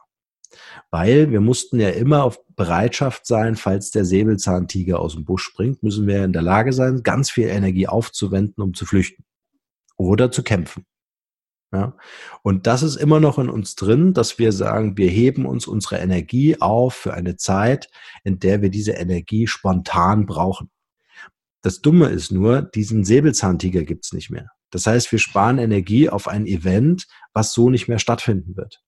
Speaker 2: Weil wir mussten ja immer auf Bereitschaft sein, falls der Säbelzahntiger aus dem Busch springt, müssen wir in der Lage sein, ganz viel Energie aufzuwenden, um zu flüchten oder zu kämpfen. Ja? Und das ist immer noch in uns drin, dass wir sagen, wir heben uns unsere Energie auf für eine Zeit, in der wir diese Energie spontan brauchen. Das Dumme ist nur, diesen Säbelzahntiger gibt's nicht mehr. Das heißt, wir sparen Energie auf ein Event, was so nicht mehr stattfinden wird.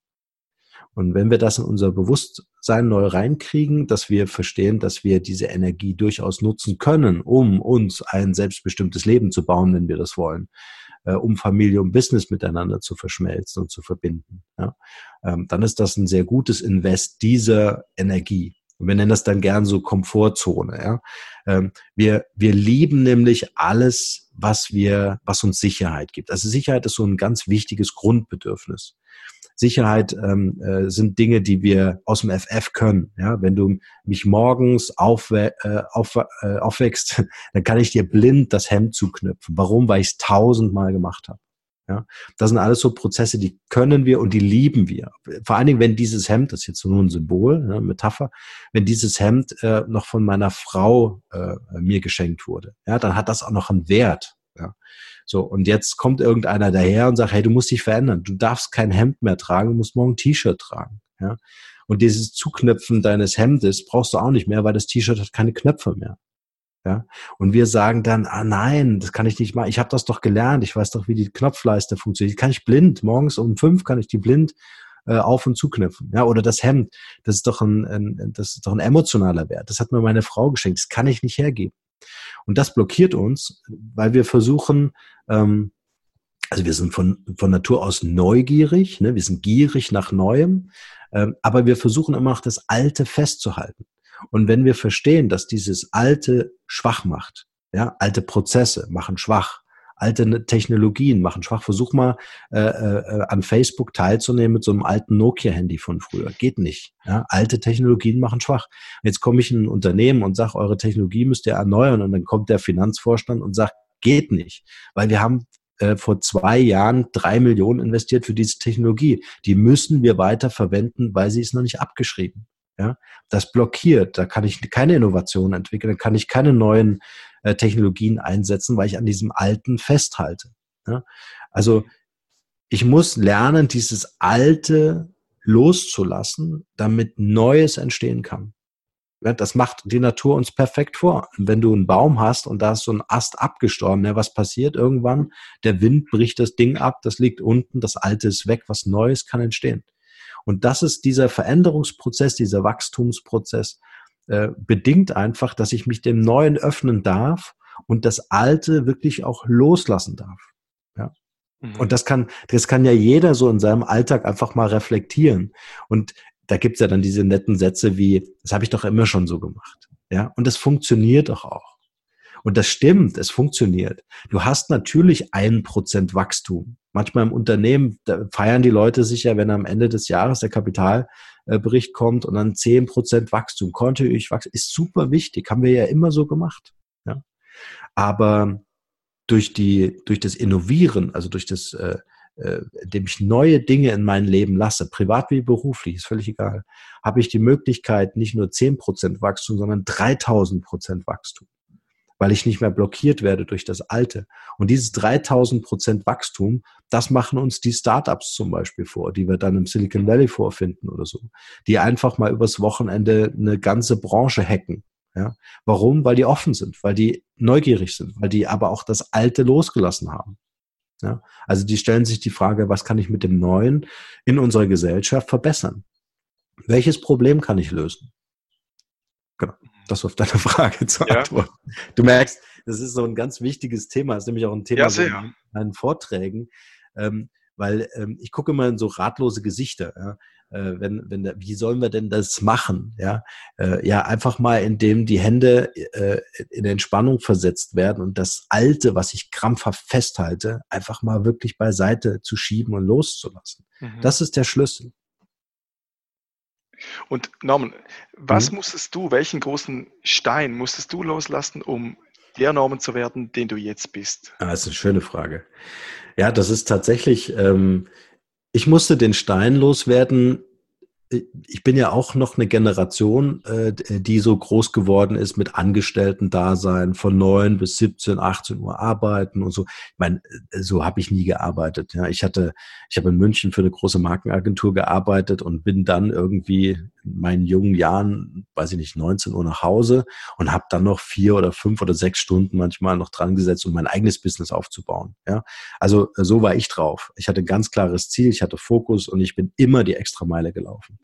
Speaker 2: Und wenn wir das in unser Bewusstsein neu reinkriegen, dass wir verstehen, dass wir diese Energie durchaus nutzen können, um uns ein selbstbestimmtes Leben zu bauen, wenn wir das wollen, äh, um Familie und Business miteinander zu verschmelzen und zu verbinden. Ja? Ähm, dann ist das ein sehr gutes Invest dieser Energie. Und wir nennen das dann gern so Komfortzone. Ja? Ähm, wir, wir lieben nämlich alles, was wir, was uns Sicherheit gibt. Also Sicherheit ist so ein ganz wichtiges Grundbedürfnis. Sicherheit ähm, äh, sind Dinge, die wir aus dem FF können. Ja, wenn du mich morgens aufwe äh, auf, äh, aufwächst, dann kann ich dir blind das Hemd zuknüpfen. Warum? Weil ich es tausendmal gemacht habe. Ja, das sind alles so Prozesse, die können wir und die lieben wir. Vor allen Dingen, wenn dieses Hemd, das ist jetzt nur ein Symbol, ne, Metapher, wenn dieses Hemd äh, noch von meiner Frau äh, mir geschenkt wurde, ja, dann hat das auch noch einen Wert. Ja. So, und jetzt kommt irgendeiner daher und sagt, hey, du musst dich verändern. Du darfst kein Hemd mehr tragen, du musst morgen ein T-Shirt tragen. Ja? Und dieses Zuknöpfen deines Hemdes brauchst du auch nicht mehr, weil das T-Shirt hat keine Knöpfe mehr. Ja? Und wir sagen dann, ah nein, das kann ich nicht machen. Ich habe das doch gelernt. Ich weiß doch, wie die Knopfleiste funktioniert. Kann ich blind. Morgens um fünf kann ich die blind äh, auf und zuknöpfen. Ja, oder das Hemd. Das ist doch ein, ein, das ist doch ein emotionaler Wert. Das hat mir meine Frau geschenkt. Das kann ich nicht hergeben. Und das blockiert uns, weil wir versuchen, ähm, also wir sind von, von Natur aus neugierig, ne? wir sind gierig nach Neuem, ähm, aber wir versuchen immer noch das Alte festzuhalten. Und wenn wir verstehen, dass dieses Alte schwach macht, ja, alte Prozesse machen schwach, Alte Technologien machen schwach. Versuch mal äh, äh, an Facebook teilzunehmen mit so einem alten Nokia-Handy von früher. Geht nicht. Ja? Alte Technologien machen schwach. Jetzt komme ich in ein Unternehmen und sage, eure Technologie müsst ihr erneuern. Und dann kommt der Finanzvorstand und sagt, geht nicht. Weil wir haben äh, vor zwei Jahren drei Millionen investiert für diese Technologie. Die müssen wir weiter verwenden, weil sie ist noch nicht abgeschrieben. Ja, das blockiert. Da kann ich keine Innovation entwickeln, da kann ich keine neuen äh, Technologien einsetzen, weil ich an diesem Alten festhalte. Ja? Also ich muss lernen, dieses Alte loszulassen, damit Neues entstehen kann. Das macht die Natur uns perfekt vor. Wenn du einen Baum hast und da ist so ein Ast abgestorben, ja, was passiert irgendwann? Der Wind bricht das Ding ab, das liegt unten, das Alte ist weg, was Neues kann entstehen. Und das ist dieser Veränderungsprozess, dieser Wachstumsprozess, äh, bedingt einfach, dass ich mich dem Neuen öffnen darf und das Alte wirklich auch loslassen darf. Ja. Mhm. Und das kann, das kann ja jeder so in seinem Alltag einfach mal reflektieren. Und da gibt's ja dann diese netten Sätze wie, das habe ich doch immer schon so gemacht. Ja, und das funktioniert doch auch. Und das stimmt, es funktioniert. Du hast natürlich ein Prozent Wachstum. Manchmal im Unternehmen feiern die Leute sich ja, wenn am Ende des Jahres der Kapitalbericht kommt und dann zehn Prozent Wachstum, kontinuierlich Wachstum, ist super wichtig, haben wir ja immer so gemacht. Ja? Aber durch die, durch das Innovieren, also durch das, äh, äh, indem ich neue Dinge in mein Leben lasse, privat wie beruflich, ist völlig egal, habe ich die Möglichkeit, nicht nur zehn Prozent Wachstum, sondern 3000 Prozent Wachstum weil ich nicht mehr blockiert werde durch das Alte. Und dieses 3000 Prozent Wachstum, das machen uns die Startups zum Beispiel vor, die wir dann im Silicon Valley vorfinden oder so, die einfach mal übers Wochenende eine ganze Branche hacken. Ja? Warum? Weil die offen sind, weil die neugierig sind, weil die aber auch das Alte losgelassen haben. Ja? Also die stellen sich die Frage, was kann ich mit dem Neuen in unserer Gesellschaft verbessern? Welches Problem kann ich lösen? Genau das auf deine Frage zu antworten. Ja. Du merkst, das ist so ein ganz wichtiges Thema, das ist nämlich auch ein Thema ja, in meinen Vorträgen, ähm, weil ähm, ich gucke immer in so ratlose Gesichter. Ja? Äh, wenn, wenn, da, wie sollen wir denn das machen? Ja, äh, ja einfach mal, indem die Hände äh, in Entspannung versetzt werden und das Alte, was ich krampfhaft festhalte, einfach mal wirklich beiseite zu schieben und loszulassen. Mhm. Das ist der Schlüssel.
Speaker 1: Und Norman, was mhm. musstest du, welchen großen Stein musstest du loslassen, um der Norman zu werden, den du jetzt bist?
Speaker 2: Ah, das ist eine schöne Frage. Ja, das ist tatsächlich, ähm, ich musste den Stein loswerden, ich bin ja auch noch eine Generation, äh, die so groß geworden ist mit Angestellten-Dasein von neun bis 17, 18 Uhr arbeiten und so. Ich meine, so habe ich nie gearbeitet. Ja, ich hatte, ich habe in München für eine große Markenagentur gearbeitet und bin dann irgendwie in meinen jungen Jahren, weiß ich nicht, 19 Uhr nach Hause und habe dann noch vier oder fünf oder sechs Stunden manchmal noch dran gesetzt, um mein eigenes Business aufzubauen. Ja, also so war ich drauf. Ich hatte ein ganz klares Ziel, ich hatte Fokus und ich bin immer die Extrameile gelaufen.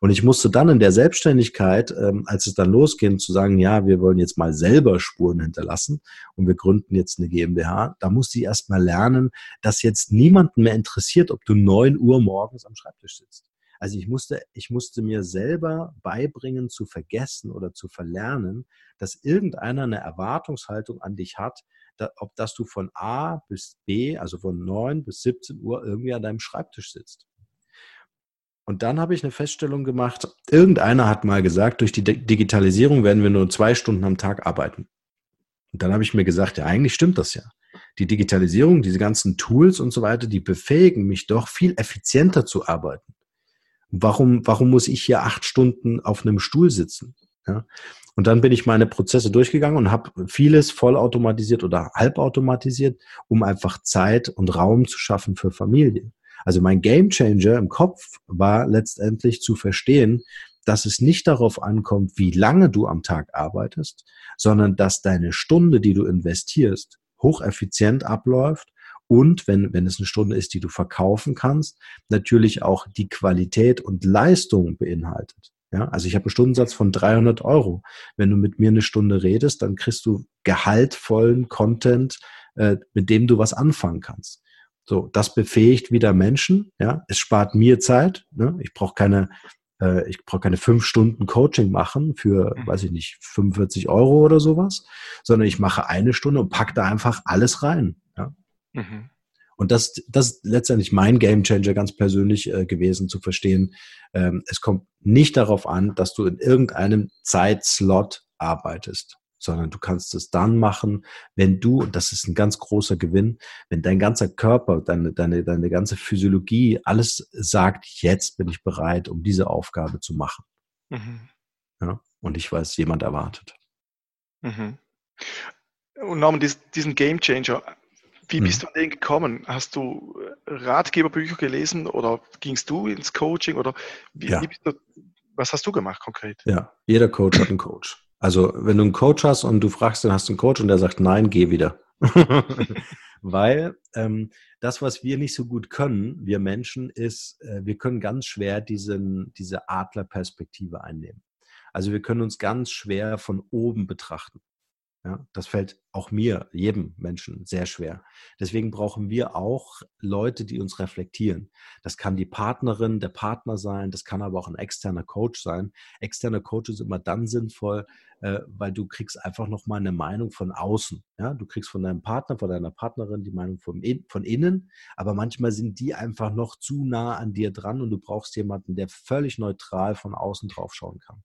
Speaker 2: Und ich musste dann in der Selbstständigkeit, ähm, als es dann losging, zu sagen, ja, wir wollen jetzt mal selber Spuren hinterlassen und wir gründen jetzt eine GmbH, da musste ich erst mal lernen, dass jetzt niemanden mehr interessiert, ob du neun Uhr morgens am Schreibtisch sitzt. Also ich musste, ich musste mir selber beibringen zu vergessen oder zu verlernen, dass irgendeiner eine Erwartungshaltung an dich hat, da, ob dass du von A bis B, also von 9 bis 17 Uhr irgendwie an deinem Schreibtisch sitzt. Und dann habe ich eine Feststellung gemacht, irgendeiner hat mal gesagt, durch die Digitalisierung werden wir nur zwei Stunden am Tag arbeiten. Und dann habe ich mir gesagt, ja, eigentlich stimmt das ja. Die Digitalisierung, diese ganzen Tools und so weiter, die befähigen mich doch viel effizienter zu arbeiten. Warum, warum muss ich hier acht Stunden auf einem Stuhl sitzen? Ja? Und dann bin ich meine Prozesse durchgegangen und habe vieles vollautomatisiert oder halbautomatisiert, um einfach Zeit und Raum zu schaffen für Familie. Also mein Gamechanger im Kopf war letztendlich zu verstehen, dass es nicht darauf ankommt, wie lange du am Tag arbeitest, sondern dass deine Stunde, die du investierst, hocheffizient abläuft und wenn, wenn es eine Stunde ist, die du verkaufen kannst, natürlich auch die Qualität und Leistung beinhaltet. Ja, also ich habe einen Stundensatz von 300 Euro. Wenn du mit mir eine Stunde redest, dann kriegst du gehaltvollen Content, äh, mit dem du was anfangen kannst. So, das befähigt wieder Menschen. Ja, es spart mir Zeit. Ne? Ich brauche keine, äh, ich brauche keine fünf Stunden Coaching machen für, mhm. weiß ich nicht, 45 Euro oder sowas, sondern ich mache eine Stunde und pack da einfach alles rein. Ja? Mhm. Und das, das ist letztendlich mein Gamechanger ganz persönlich äh, gewesen, zu verstehen, ähm, es kommt nicht darauf an, dass du in irgendeinem Zeitslot arbeitest, sondern du kannst es dann machen, wenn du, und das ist ein ganz großer Gewinn, wenn dein ganzer Körper, deine, deine, deine ganze Physiologie, alles sagt, jetzt bin ich bereit, um diese Aufgabe zu machen. Mhm. Ja, und ich weiß, jemand erwartet.
Speaker 1: Mhm. Und Norman, diesen Game Changer, wie hm. bist du an den gekommen? Hast du Ratgeberbücher gelesen oder gingst du ins Coaching oder wie, ja. wie du, was hast du gemacht konkret?
Speaker 2: Ja, jeder Coach hat einen Coach. Also wenn du einen Coach hast und du fragst, dann hast du einen Coach und der sagt, nein, geh wieder. Weil ähm, das, was wir nicht so gut können, wir Menschen, ist, äh, wir können ganz schwer diesen, diese Adlerperspektive einnehmen. Also wir können uns ganz schwer von oben betrachten. Ja, das fällt auch mir, jedem Menschen, sehr schwer. Deswegen brauchen wir auch Leute, die uns reflektieren. Das kann die Partnerin, der Partner sein, das kann aber auch ein externer Coach sein. Externer Coach ist immer dann sinnvoll, äh, weil du kriegst einfach nochmal eine Meinung von außen. Ja, du kriegst von deinem Partner, von deiner Partnerin die Meinung von, von innen, aber manchmal sind die einfach noch zu nah an dir dran und du brauchst jemanden, der völlig neutral von außen drauf schauen kann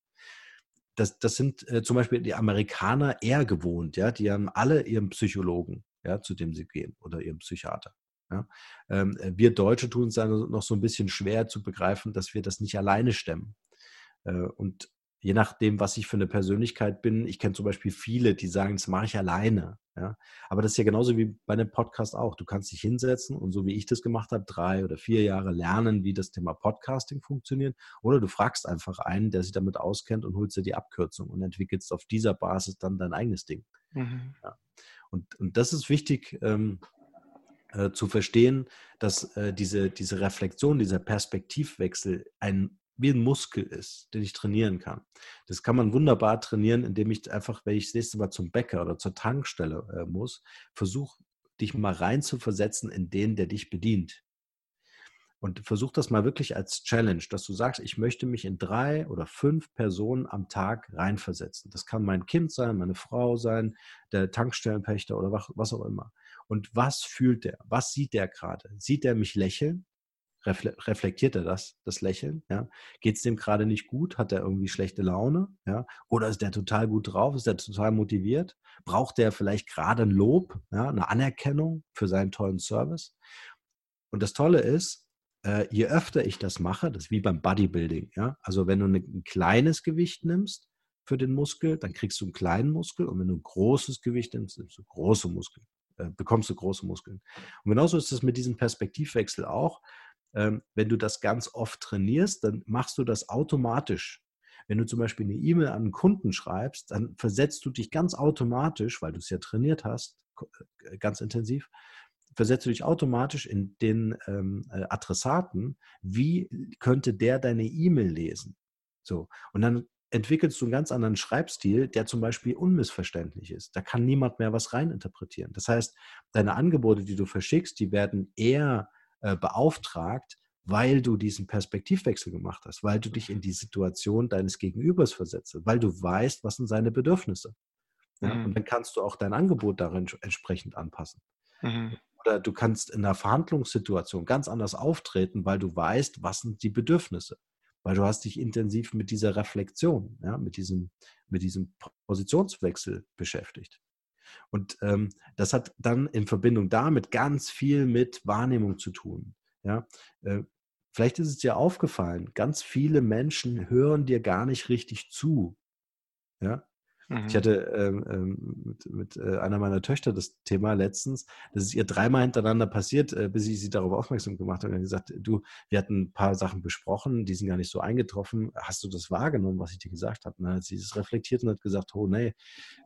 Speaker 2: das, das sind äh, zum Beispiel die Amerikaner eher gewohnt, ja, die haben alle ihren Psychologen, ja, zu dem sie gehen oder ihren Psychiater. Ja. Ähm, äh, wir Deutsche tun es dann noch so ein bisschen schwer zu begreifen, dass wir das nicht alleine stemmen. Äh, und je nachdem, was ich für eine Persönlichkeit bin. Ich kenne zum Beispiel viele, die sagen, das mache ich alleine. Ja? Aber das ist ja genauso wie bei einem Podcast auch. Du kannst dich hinsetzen und so wie ich das gemacht habe, drei oder vier Jahre lernen, wie das Thema Podcasting funktioniert. Oder du fragst einfach einen, der sich damit auskennt und holst dir die Abkürzung und entwickelst auf dieser Basis dann dein eigenes Ding. Mhm. Ja. Und, und das ist wichtig. Ähm, äh, zu verstehen, dass äh, diese, diese Reflexion, dieser Perspektivwechsel ein wie ein Muskel ist, den ich trainieren kann. Das kann man wunderbar trainieren, indem ich einfach, wenn ich das nächste Mal zum Bäcker oder zur Tankstelle äh, muss, versuche, dich mal rein zu versetzen in den, der dich bedient. Und versuch das mal wirklich als Challenge, dass du sagst, ich möchte mich in drei oder fünf Personen am Tag reinversetzen. Das kann mein Kind sein, meine Frau sein, der Tankstellenpächter oder was auch immer. Und was fühlt der? Was sieht der gerade? Sieht er mich lächeln? Reflektiert er das, das Lächeln? Ja? Geht es dem gerade nicht gut? Hat er irgendwie schlechte Laune? Ja? Oder ist der total gut drauf? Ist der total motiviert? Braucht der vielleicht gerade ein Lob, ja? eine Anerkennung für seinen tollen Service? Und das Tolle ist, äh, je öfter ich das mache, das ist wie beim Bodybuilding. Ja? Also wenn du ne, ein kleines Gewicht nimmst für den Muskel, dann kriegst du einen kleinen Muskel. Und wenn du ein großes Gewicht nimmst, nimmst du große Muskeln äh, bekommst du große Muskeln. Und genauso ist es mit diesem Perspektivwechsel auch wenn du das ganz oft trainierst, dann machst du das automatisch. Wenn du zum Beispiel eine E-Mail an einen Kunden schreibst, dann versetzt du dich ganz automatisch, weil du es ja trainiert hast, äh, ganz intensiv, versetzt du dich automatisch in den ähm, äh, Adressaten, wie könnte der deine E-Mail lesen? So. Und dann entwickelst du einen ganz anderen Schreibstil, der zum Beispiel unmissverständlich ist. Da kann niemand mehr was reininterpretieren. Das heißt, deine Angebote, die du verschickst, die werden eher äh, beauftragt, weil du diesen Perspektivwechsel gemacht hast, weil du dich in die Situation deines Gegenübers versetzt, weil du weißt, was sind seine Bedürfnisse. Ja? Mhm. Und dann kannst du auch dein Angebot darin entsprechend anpassen. Mhm. Oder du kannst in einer Verhandlungssituation ganz anders auftreten, weil du weißt, was sind die Bedürfnisse. Weil du hast dich intensiv mit dieser Reflexion, ja, mit, diesem, mit diesem Positionswechsel beschäftigt. Und ähm, das hat dann in Verbindung damit ganz viel mit Wahrnehmung zu tun. Ja? Äh, vielleicht ist es dir aufgefallen, ganz viele Menschen hören dir gar nicht richtig zu. Ja? Mhm. Ich hatte ähm, ähm, mit, mit äh, einer meiner Töchter das Thema letztens, das ist ihr dreimal hintereinander passiert, äh, bis ich sie darauf aufmerksam gemacht habe und gesagt, du, wir hatten ein paar Sachen besprochen, die sind gar nicht so eingetroffen. Hast du das wahrgenommen, was ich dir gesagt habe? Und dann hat sie das reflektiert und hat gesagt, oh nee,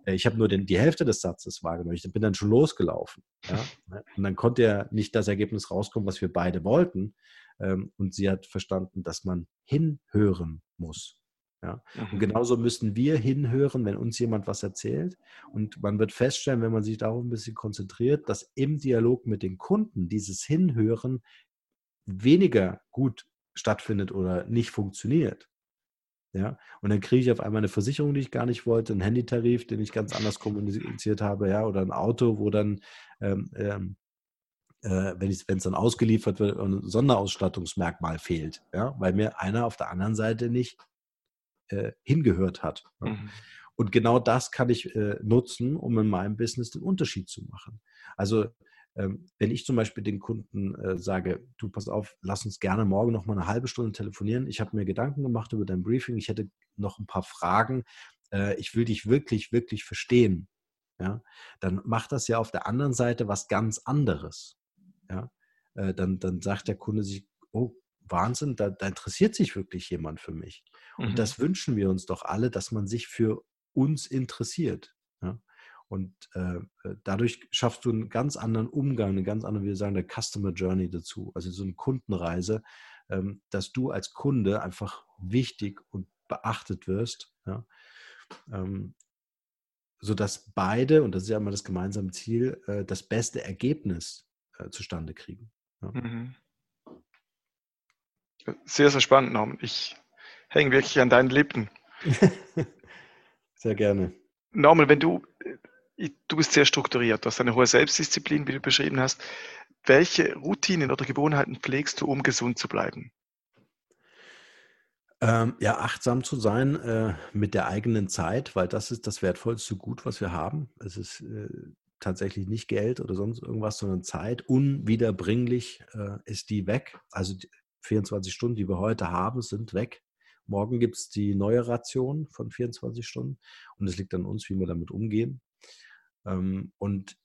Speaker 2: äh, ich habe nur den, die Hälfte des Satzes wahrgenommen. Ich bin dann schon losgelaufen. Ja? Ne? Und dann konnte ja nicht das Ergebnis rauskommen, was wir beide wollten. Ähm, und sie hat verstanden, dass man hinhören muss. Ja? Mhm. Und genauso müssen wir hinhören, wenn uns jemand was erzählt. Und man wird feststellen, wenn man sich darauf ein bisschen konzentriert, dass im Dialog mit den Kunden dieses Hinhören weniger gut stattfindet oder nicht funktioniert. Ja, und dann kriege ich auf einmal eine Versicherung, die ich gar nicht wollte, einen Handytarif, den ich ganz anders kommuniziert habe, ja, oder ein Auto, wo dann ähm, ähm, äh, wenn es dann ausgeliefert wird, ein Sonderausstattungsmerkmal fehlt, ja, weil mir einer auf der anderen Seite nicht äh, hingehört hat. Ja. Mhm. Und genau das kann ich äh, nutzen, um in meinem Business den Unterschied zu machen. Also ähm, wenn ich zum Beispiel den Kunden äh, sage, du pass auf, lass uns gerne morgen noch mal eine halbe Stunde telefonieren. Ich habe mir Gedanken gemacht über dein Briefing. Ich hätte noch ein paar Fragen. Äh, ich will dich wirklich, wirklich verstehen. Ja, dann macht das ja auf der anderen Seite was ganz anderes. Ja, äh, dann, dann sagt der Kunde sich, oh, Wahnsinn, da, da interessiert sich wirklich jemand für mich. Und mhm. das wünschen wir uns doch alle, dass man sich für uns interessiert. Ja? Und äh, äh, dadurch schaffst du einen ganz anderen Umgang, eine ganz andere, wie wir sagen, eine Customer Journey dazu. Also so eine Kundenreise, ähm, dass du als Kunde einfach wichtig und beachtet wirst. Ja? Ähm, sodass beide, und das ist ja immer das gemeinsame Ziel, äh, das beste Ergebnis äh, zustande kriegen. Ja? Mhm.
Speaker 1: Sehr, sehr spannend, Norman. Ich hänge wirklich an deinen Lippen.
Speaker 2: sehr gerne.
Speaker 1: Norman, wenn du du bist sehr strukturiert, du hast eine hohe Selbstdisziplin, wie du beschrieben hast. Welche Routinen oder Gewohnheiten pflegst du, um gesund zu bleiben?
Speaker 2: Ähm, ja, achtsam zu sein äh, mit der eigenen Zeit, weil das ist das wertvollste Gut, was wir haben. Es ist äh, tatsächlich nicht Geld oder sonst irgendwas, sondern Zeit. Unwiederbringlich äh, ist die weg. Also die 24 Stunden, die wir heute haben, sind weg. Morgen gibt es die neue Ration von 24 Stunden und es liegt an uns, wie wir damit umgehen. Ähm, und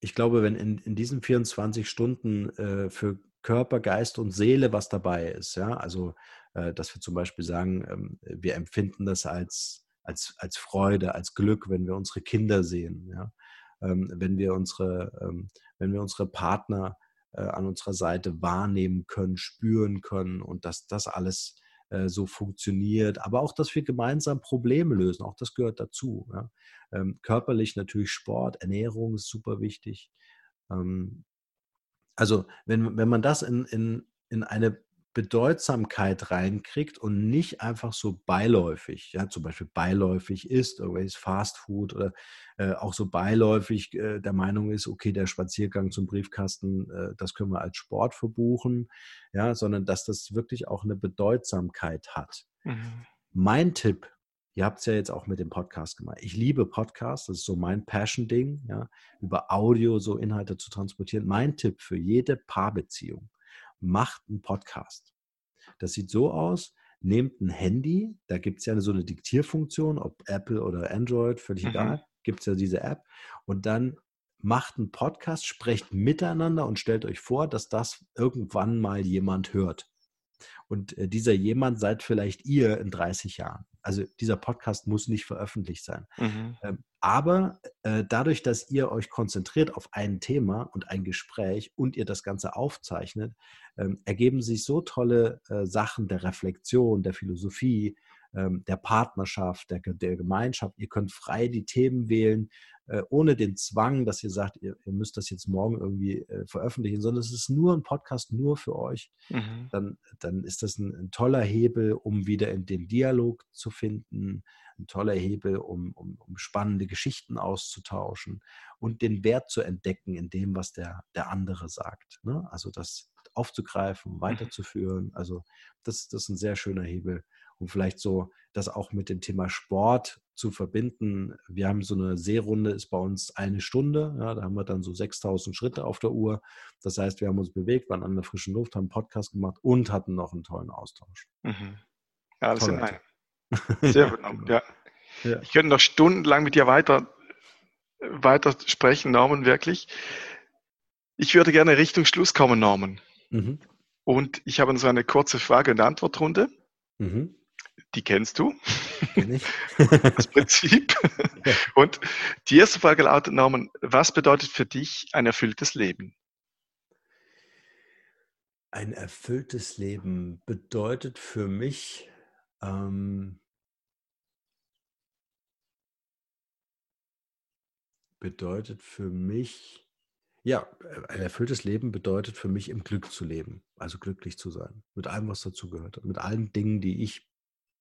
Speaker 2: ich glaube, wenn in, in diesen 24 Stunden äh, für Körper, Geist und Seele was dabei ist, ja, also äh, dass wir zum Beispiel sagen, ähm, wir empfinden das als, als, als Freude, als Glück, wenn wir unsere Kinder sehen, ja, ähm, wenn wir unsere, ähm, wenn wir unsere Partner an unserer Seite wahrnehmen können, spüren können und dass das alles äh, so funktioniert, aber auch, dass wir gemeinsam Probleme lösen, auch das gehört dazu. Ähm, körperlich natürlich Sport, Ernährung ist super wichtig. Ähm, also wenn, wenn man das in, in, in eine Bedeutsamkeit reinkriegt und nicht einfach so beiläufig, ja, zum Beispiel beiläufig ist, irgendwelches Fastfood oder äh, auch so beiläufig äh, der Meinung ist, okay, der Spaziergang zum Briefkasten, äh, das können wir als Sport verbuchen, ja, sondern dass das wirklich auch eine Bedeutsamkeit hat. Mhm. Mein Tipp, ihr habt es ja jetzt auch mit dem Podcast gemacht. Ich liebe Podcasts, das ist so mein Passion-Ding, ja, über Audio so Inhalte zu transportieren. Mein Tipp für jede Paarbeziehung macht einen Podcast. Das sieht so aus, nehmt ein Handy, da gibt es ja so eine Diktierfunktion, ob Apple oder Android, völlig mhm. egal, gibt es ja diese App. Und dann macht einen Podcast, sprecht miteinander und stellt euch vor, dass das irgendwann mal jemand hört. Und äh, dieser jemand seid vielleicht ihr in 30 Jahren. Also dieser Podcast muss nicht veröffentlicht sein. Mhm. Ähm, aber äh, dadurch, dass ihr euch konzentriert auf ein Thema und ein Gespräch und ihr das Ganze aufzeichnet, ähm, ergeben sich so tolle äh, Sachen der Reflexion, der Philosophie, der Partnerschaft, der, der Gemeinschaft. Ihr könnt frei die Themen wählen, äh, ohne den Zwang, dass ihr sagt, ihr, ihr müsst das jetzt morgen irgendwie äh, veröffentlichen, sondern es ist nur ein Podcast nur für euch. Mhm. Dann, dann ist das ein, ein, toller Hebel, um wieder in den Dialog zu finden, ein toller Hebel, um, um, um spannende Geschichten auszutauschen und den Wert zu entdecken in dem, was der, der andere sagt. Ne? Also das aufzugreifen, mhm. weiterzuführen. Also das, das ist ein sehr schöner Hebel um vielleicht so das auch mit dem Thema Sport zu verbinden. Wir haben so eine Seerunde, ist bei uns eine Stunde. Ja, da haben wir dann so 6000 Schritte auf der Uhr. Das heißt, wir haben uns bewegt, waren an der frischen Luft, haben einen Podcast gemacht und hatten noch einen tollen Austausch. Mhm.
Speaker 1: Ja, das sind Sehr gut. genau. ja. ja. Ich könnte noch stundenlang mit dir weiter, weiter sprechen, Norman, wirklich. Ich würde gerne Richtung Schluss kommen, Norman. Mhm. Und ich habe so eine kurze Frage- und Antwortrunde. Mhm. Die kennst du. Kenn ich. das Prinzip. Und die erste Frage lautet, Norman, was bedeutet für dich ein erfülltes Leben?
Speaker 2: Ein erfülltes Leben bedeutet für mich, ähm, bedeutet für mich, ja, ein erfülltes Leben bedeutet für mich im Glück zu leben, also glücklich zu sein, mit allem, was dazu gehört, mit allen Dingen, die ich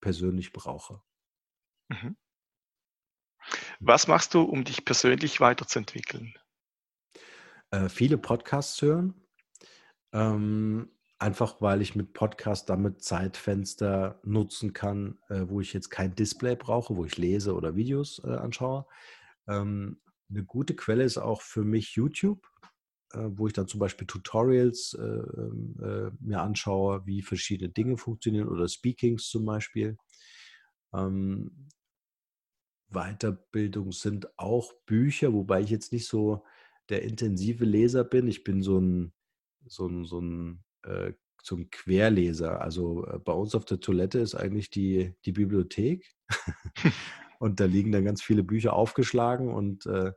Speaker 2: persönlich brauche. Mhm.
Speaker 1: Was machst du, um dich persönlich weiterzuentwickeln?
Speaker 2: Äh, viele Podcasts hören. Ähm, einfach weil ich mit Podcast damit Zeitfenster nutzen kann, äh, wo ich jetzt kein Display brauche, wo ich lese oder Videos äh, anschaue. Ähm, eine gute Quelle ist auch für mich YouTube, wo ich dann zum Beispiel Tutorials äh, ähm, äh, mir anschaue, wie verschiedene Dinge funktionieren oder Speakings zum Beispiel. Ähm, Weiterbildung sind auch Bücher, wobei ich jetzt nicht so der intensive Leser bin. Ich bin so ein, so ein, so ein, äh, so ein Querleser. Also äh, bei uns auf der Toilette ist eigentlich die, die Bibliothek. und da liegen dann ganz viele Bücher aufgeschlagen. Und äh, äh,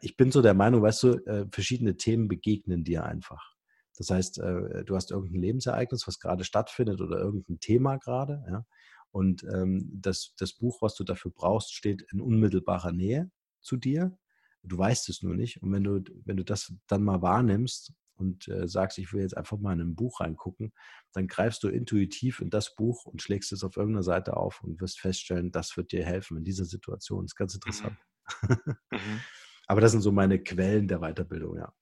Speaker 2: ich bin so der Meinung, weißt du, äh, verschiedene Themen begegnen dir einfach. Das heißt, äh, du hast irgendein Lebensereignis, was gerade stattfindet oder irgendein Thema gerade. Ja? Und ähm, das, das Buch, was du dafür brauchst, steht in unmittelbarer Nähe zu dir. Du weißt es nur nicht. Und wenn du, wenn du das dann mal wahrnimmst und äh, sagst, ich will jetzt einfach mal in ein Buch reingucken, dann greifst du intuitiv in das Buch und schlägst es auf irgendeiner Seite auf und wirst feststellen, das wird dir helfen in dieser Situation. Das ist ganz interessant. Mhm. mhm. Aber das sind so meine Quellen der Weiterbildung, ja.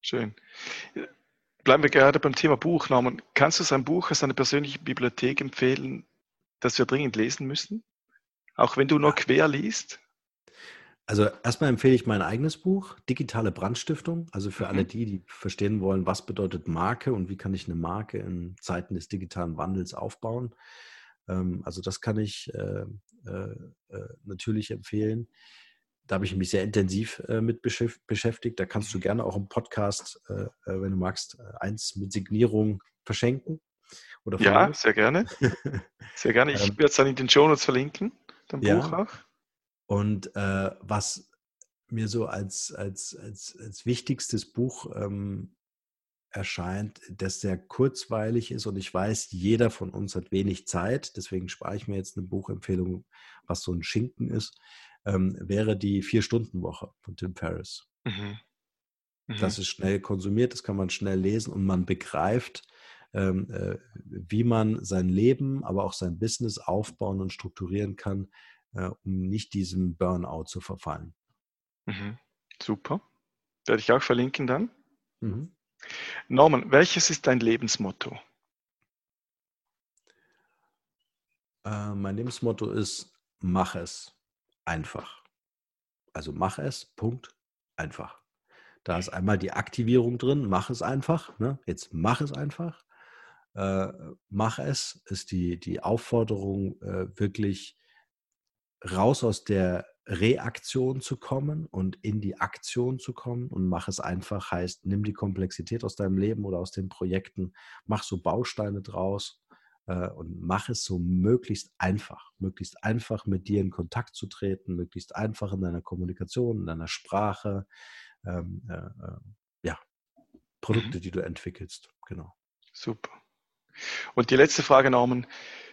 Speaker 1: Schön. Bleiben wir gerade beim Thema Buch, Norman. Kannst du sein Buch aus deiner persönlichen Bibliothek empfehlen, das wir dringend lesen müssen? Auch wenn du nur quer liest?
Speaker 2: Also erstmal empfehle ich mein eigenes Buch, Digitale Brandstiftung. Also für mhm. alle die, die verstehen wollen, was bedeutet Marke und wie kann ich eine Marke in Zeiten des digitalen Wandels aufbauen. Ähm, also das kann ich äh, äh, äh, natürlich empfehlen. Da habe ich mich sehr intensiv mit beschäftigt. Da kannst du gerne auch im Podcast, wenn du magst, eins mit Signierung verschenken.
Speaker 1: Oder ja, sehr gerne. Sehr gerne. Ich ähm. werde es dann in den Show Notes verlinken, dein ja. Buch auch.
Speaker 2: Und äh, was mir so als, als, als, als wichtigstes Buch ähm, erscheint, dass sehr kurzweilig ist und ich weiß, jeder von uns hat wenig Zeit, deswegen spare ich mir jetzt eine Buchempfehlung, was so ein Schinken ist, ähm, wäre die Vier-Stunden-Woche von Tim Ferriss. Mhm. Mhm. Das ist schnell konsumiert, das kann man schnell lesen und man begreift, ähm, äh, wie man sein Leben, aber auch sein Business aufbauen und strukturieren kann, äh, um nicht diesem Burnout zu verfallen.
Speaker 1: Mhm. Super. Werde ich auch verlinken dann. Mhm. Norman, welches ist dein Lebensmotto?
Speaker 2: Äh, mein Lebensmotto ist, mach es einfach. Also mach es, Punkt, einfach. Da ist einmal die Aktivierung drin, mach es einfach. Ne? Jetzt mach es einfach. Äh, mach es, ist die, die Aufforderung, äh, wirklich raus aus der Reaktion zu kommen und in die Aktion zu kommen und mach es einfach heißt, nimm die Komplexität aus deinem Leben oder aus den Projekten, mach so Bausteine draus und mach es so möglichst einfach, möglichst einfach mit dir in Kontakt zu treten, möglichst einfach in deiner Kommunikation, in deiner Sprache, ähm, äh, äh, ja, Produkte, mhm. die du entwickelst, genau.
Speaker 1: Super. Und die letzte Frage, Norman.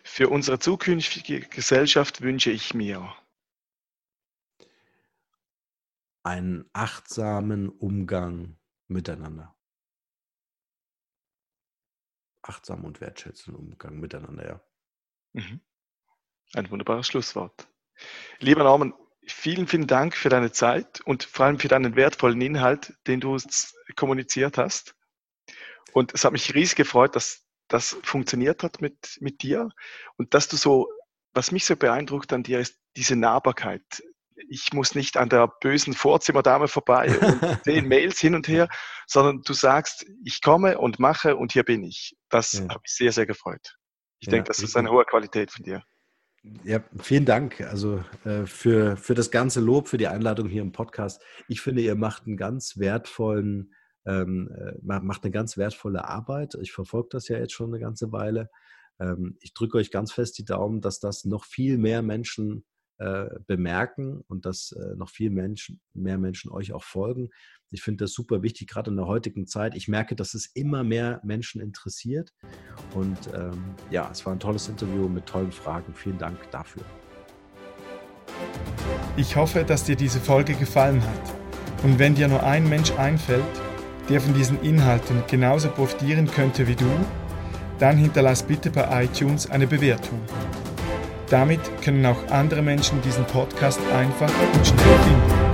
Speaker 1: Für unsere zukünftige Gesellschaft wünsche ich mir
Speaker 2: einen achtsamen Umgang miteinander. Achtsam und wertschätzenden Umgang miteinander, ja.
Speaker 1: Mhm. Ein wunderbares Schlusswort. Lieber Norman, vielen, vielen Dank für deine Zeit und vor allem für deinen wertvollen Inhalt, den du kommuniziert hast. Und es hat mich riesig gefreut, dass das funktioniert hat mit, mit dir und dass du so, was mich so beeindruckt an dir ist diese Nahbarkeit. Ich muss nicht an der bösen Vorzimmerdame vorbei und den Mails hin und her, sondern du sagst, ich komme und mache und hier bin ich. Das ja. hat mich sehr, sehr gefreut. Ich ja, denke, das ist eine hohe Qualität von dir.
Speaker 2: Ja, vielen Dank also äh, für, für das ganze Lob, für die Einladung hier im Podcast. Ich finde, ihr macht einen ganz wertvollen ähm, äh, macht eine ganz wertvolle Arbeit. Ich verfolge das ja jetzt schon eine ganze Weile. Ähm, ich drücke euch ganz fest die Daumen, dass das noch viel mehr Menschen äh, bemerken und dass äh, noch viel Menschen, mehr Menschen euch auch folgen. Ich finde das super wichtig, gerade in der heutigen Zeit. Ich merke, dass es immer mehr Menschen interessiert. Und ähm, ja, es war ein tolles Interview mit tollen Fragen. Vielen Dank dafür.
Speaker 3: Ich hoffe, dass dir diese Folge gefallen hat. Und wenn dir nur ein Mensch einfällt, der von diesen Inhalten genauso profitieren könnte wie du, dann hinterlass bitte bei iTunes eine Bewertung. Damit können auch andere Menschen diesen Podcast einfach und schnell finden.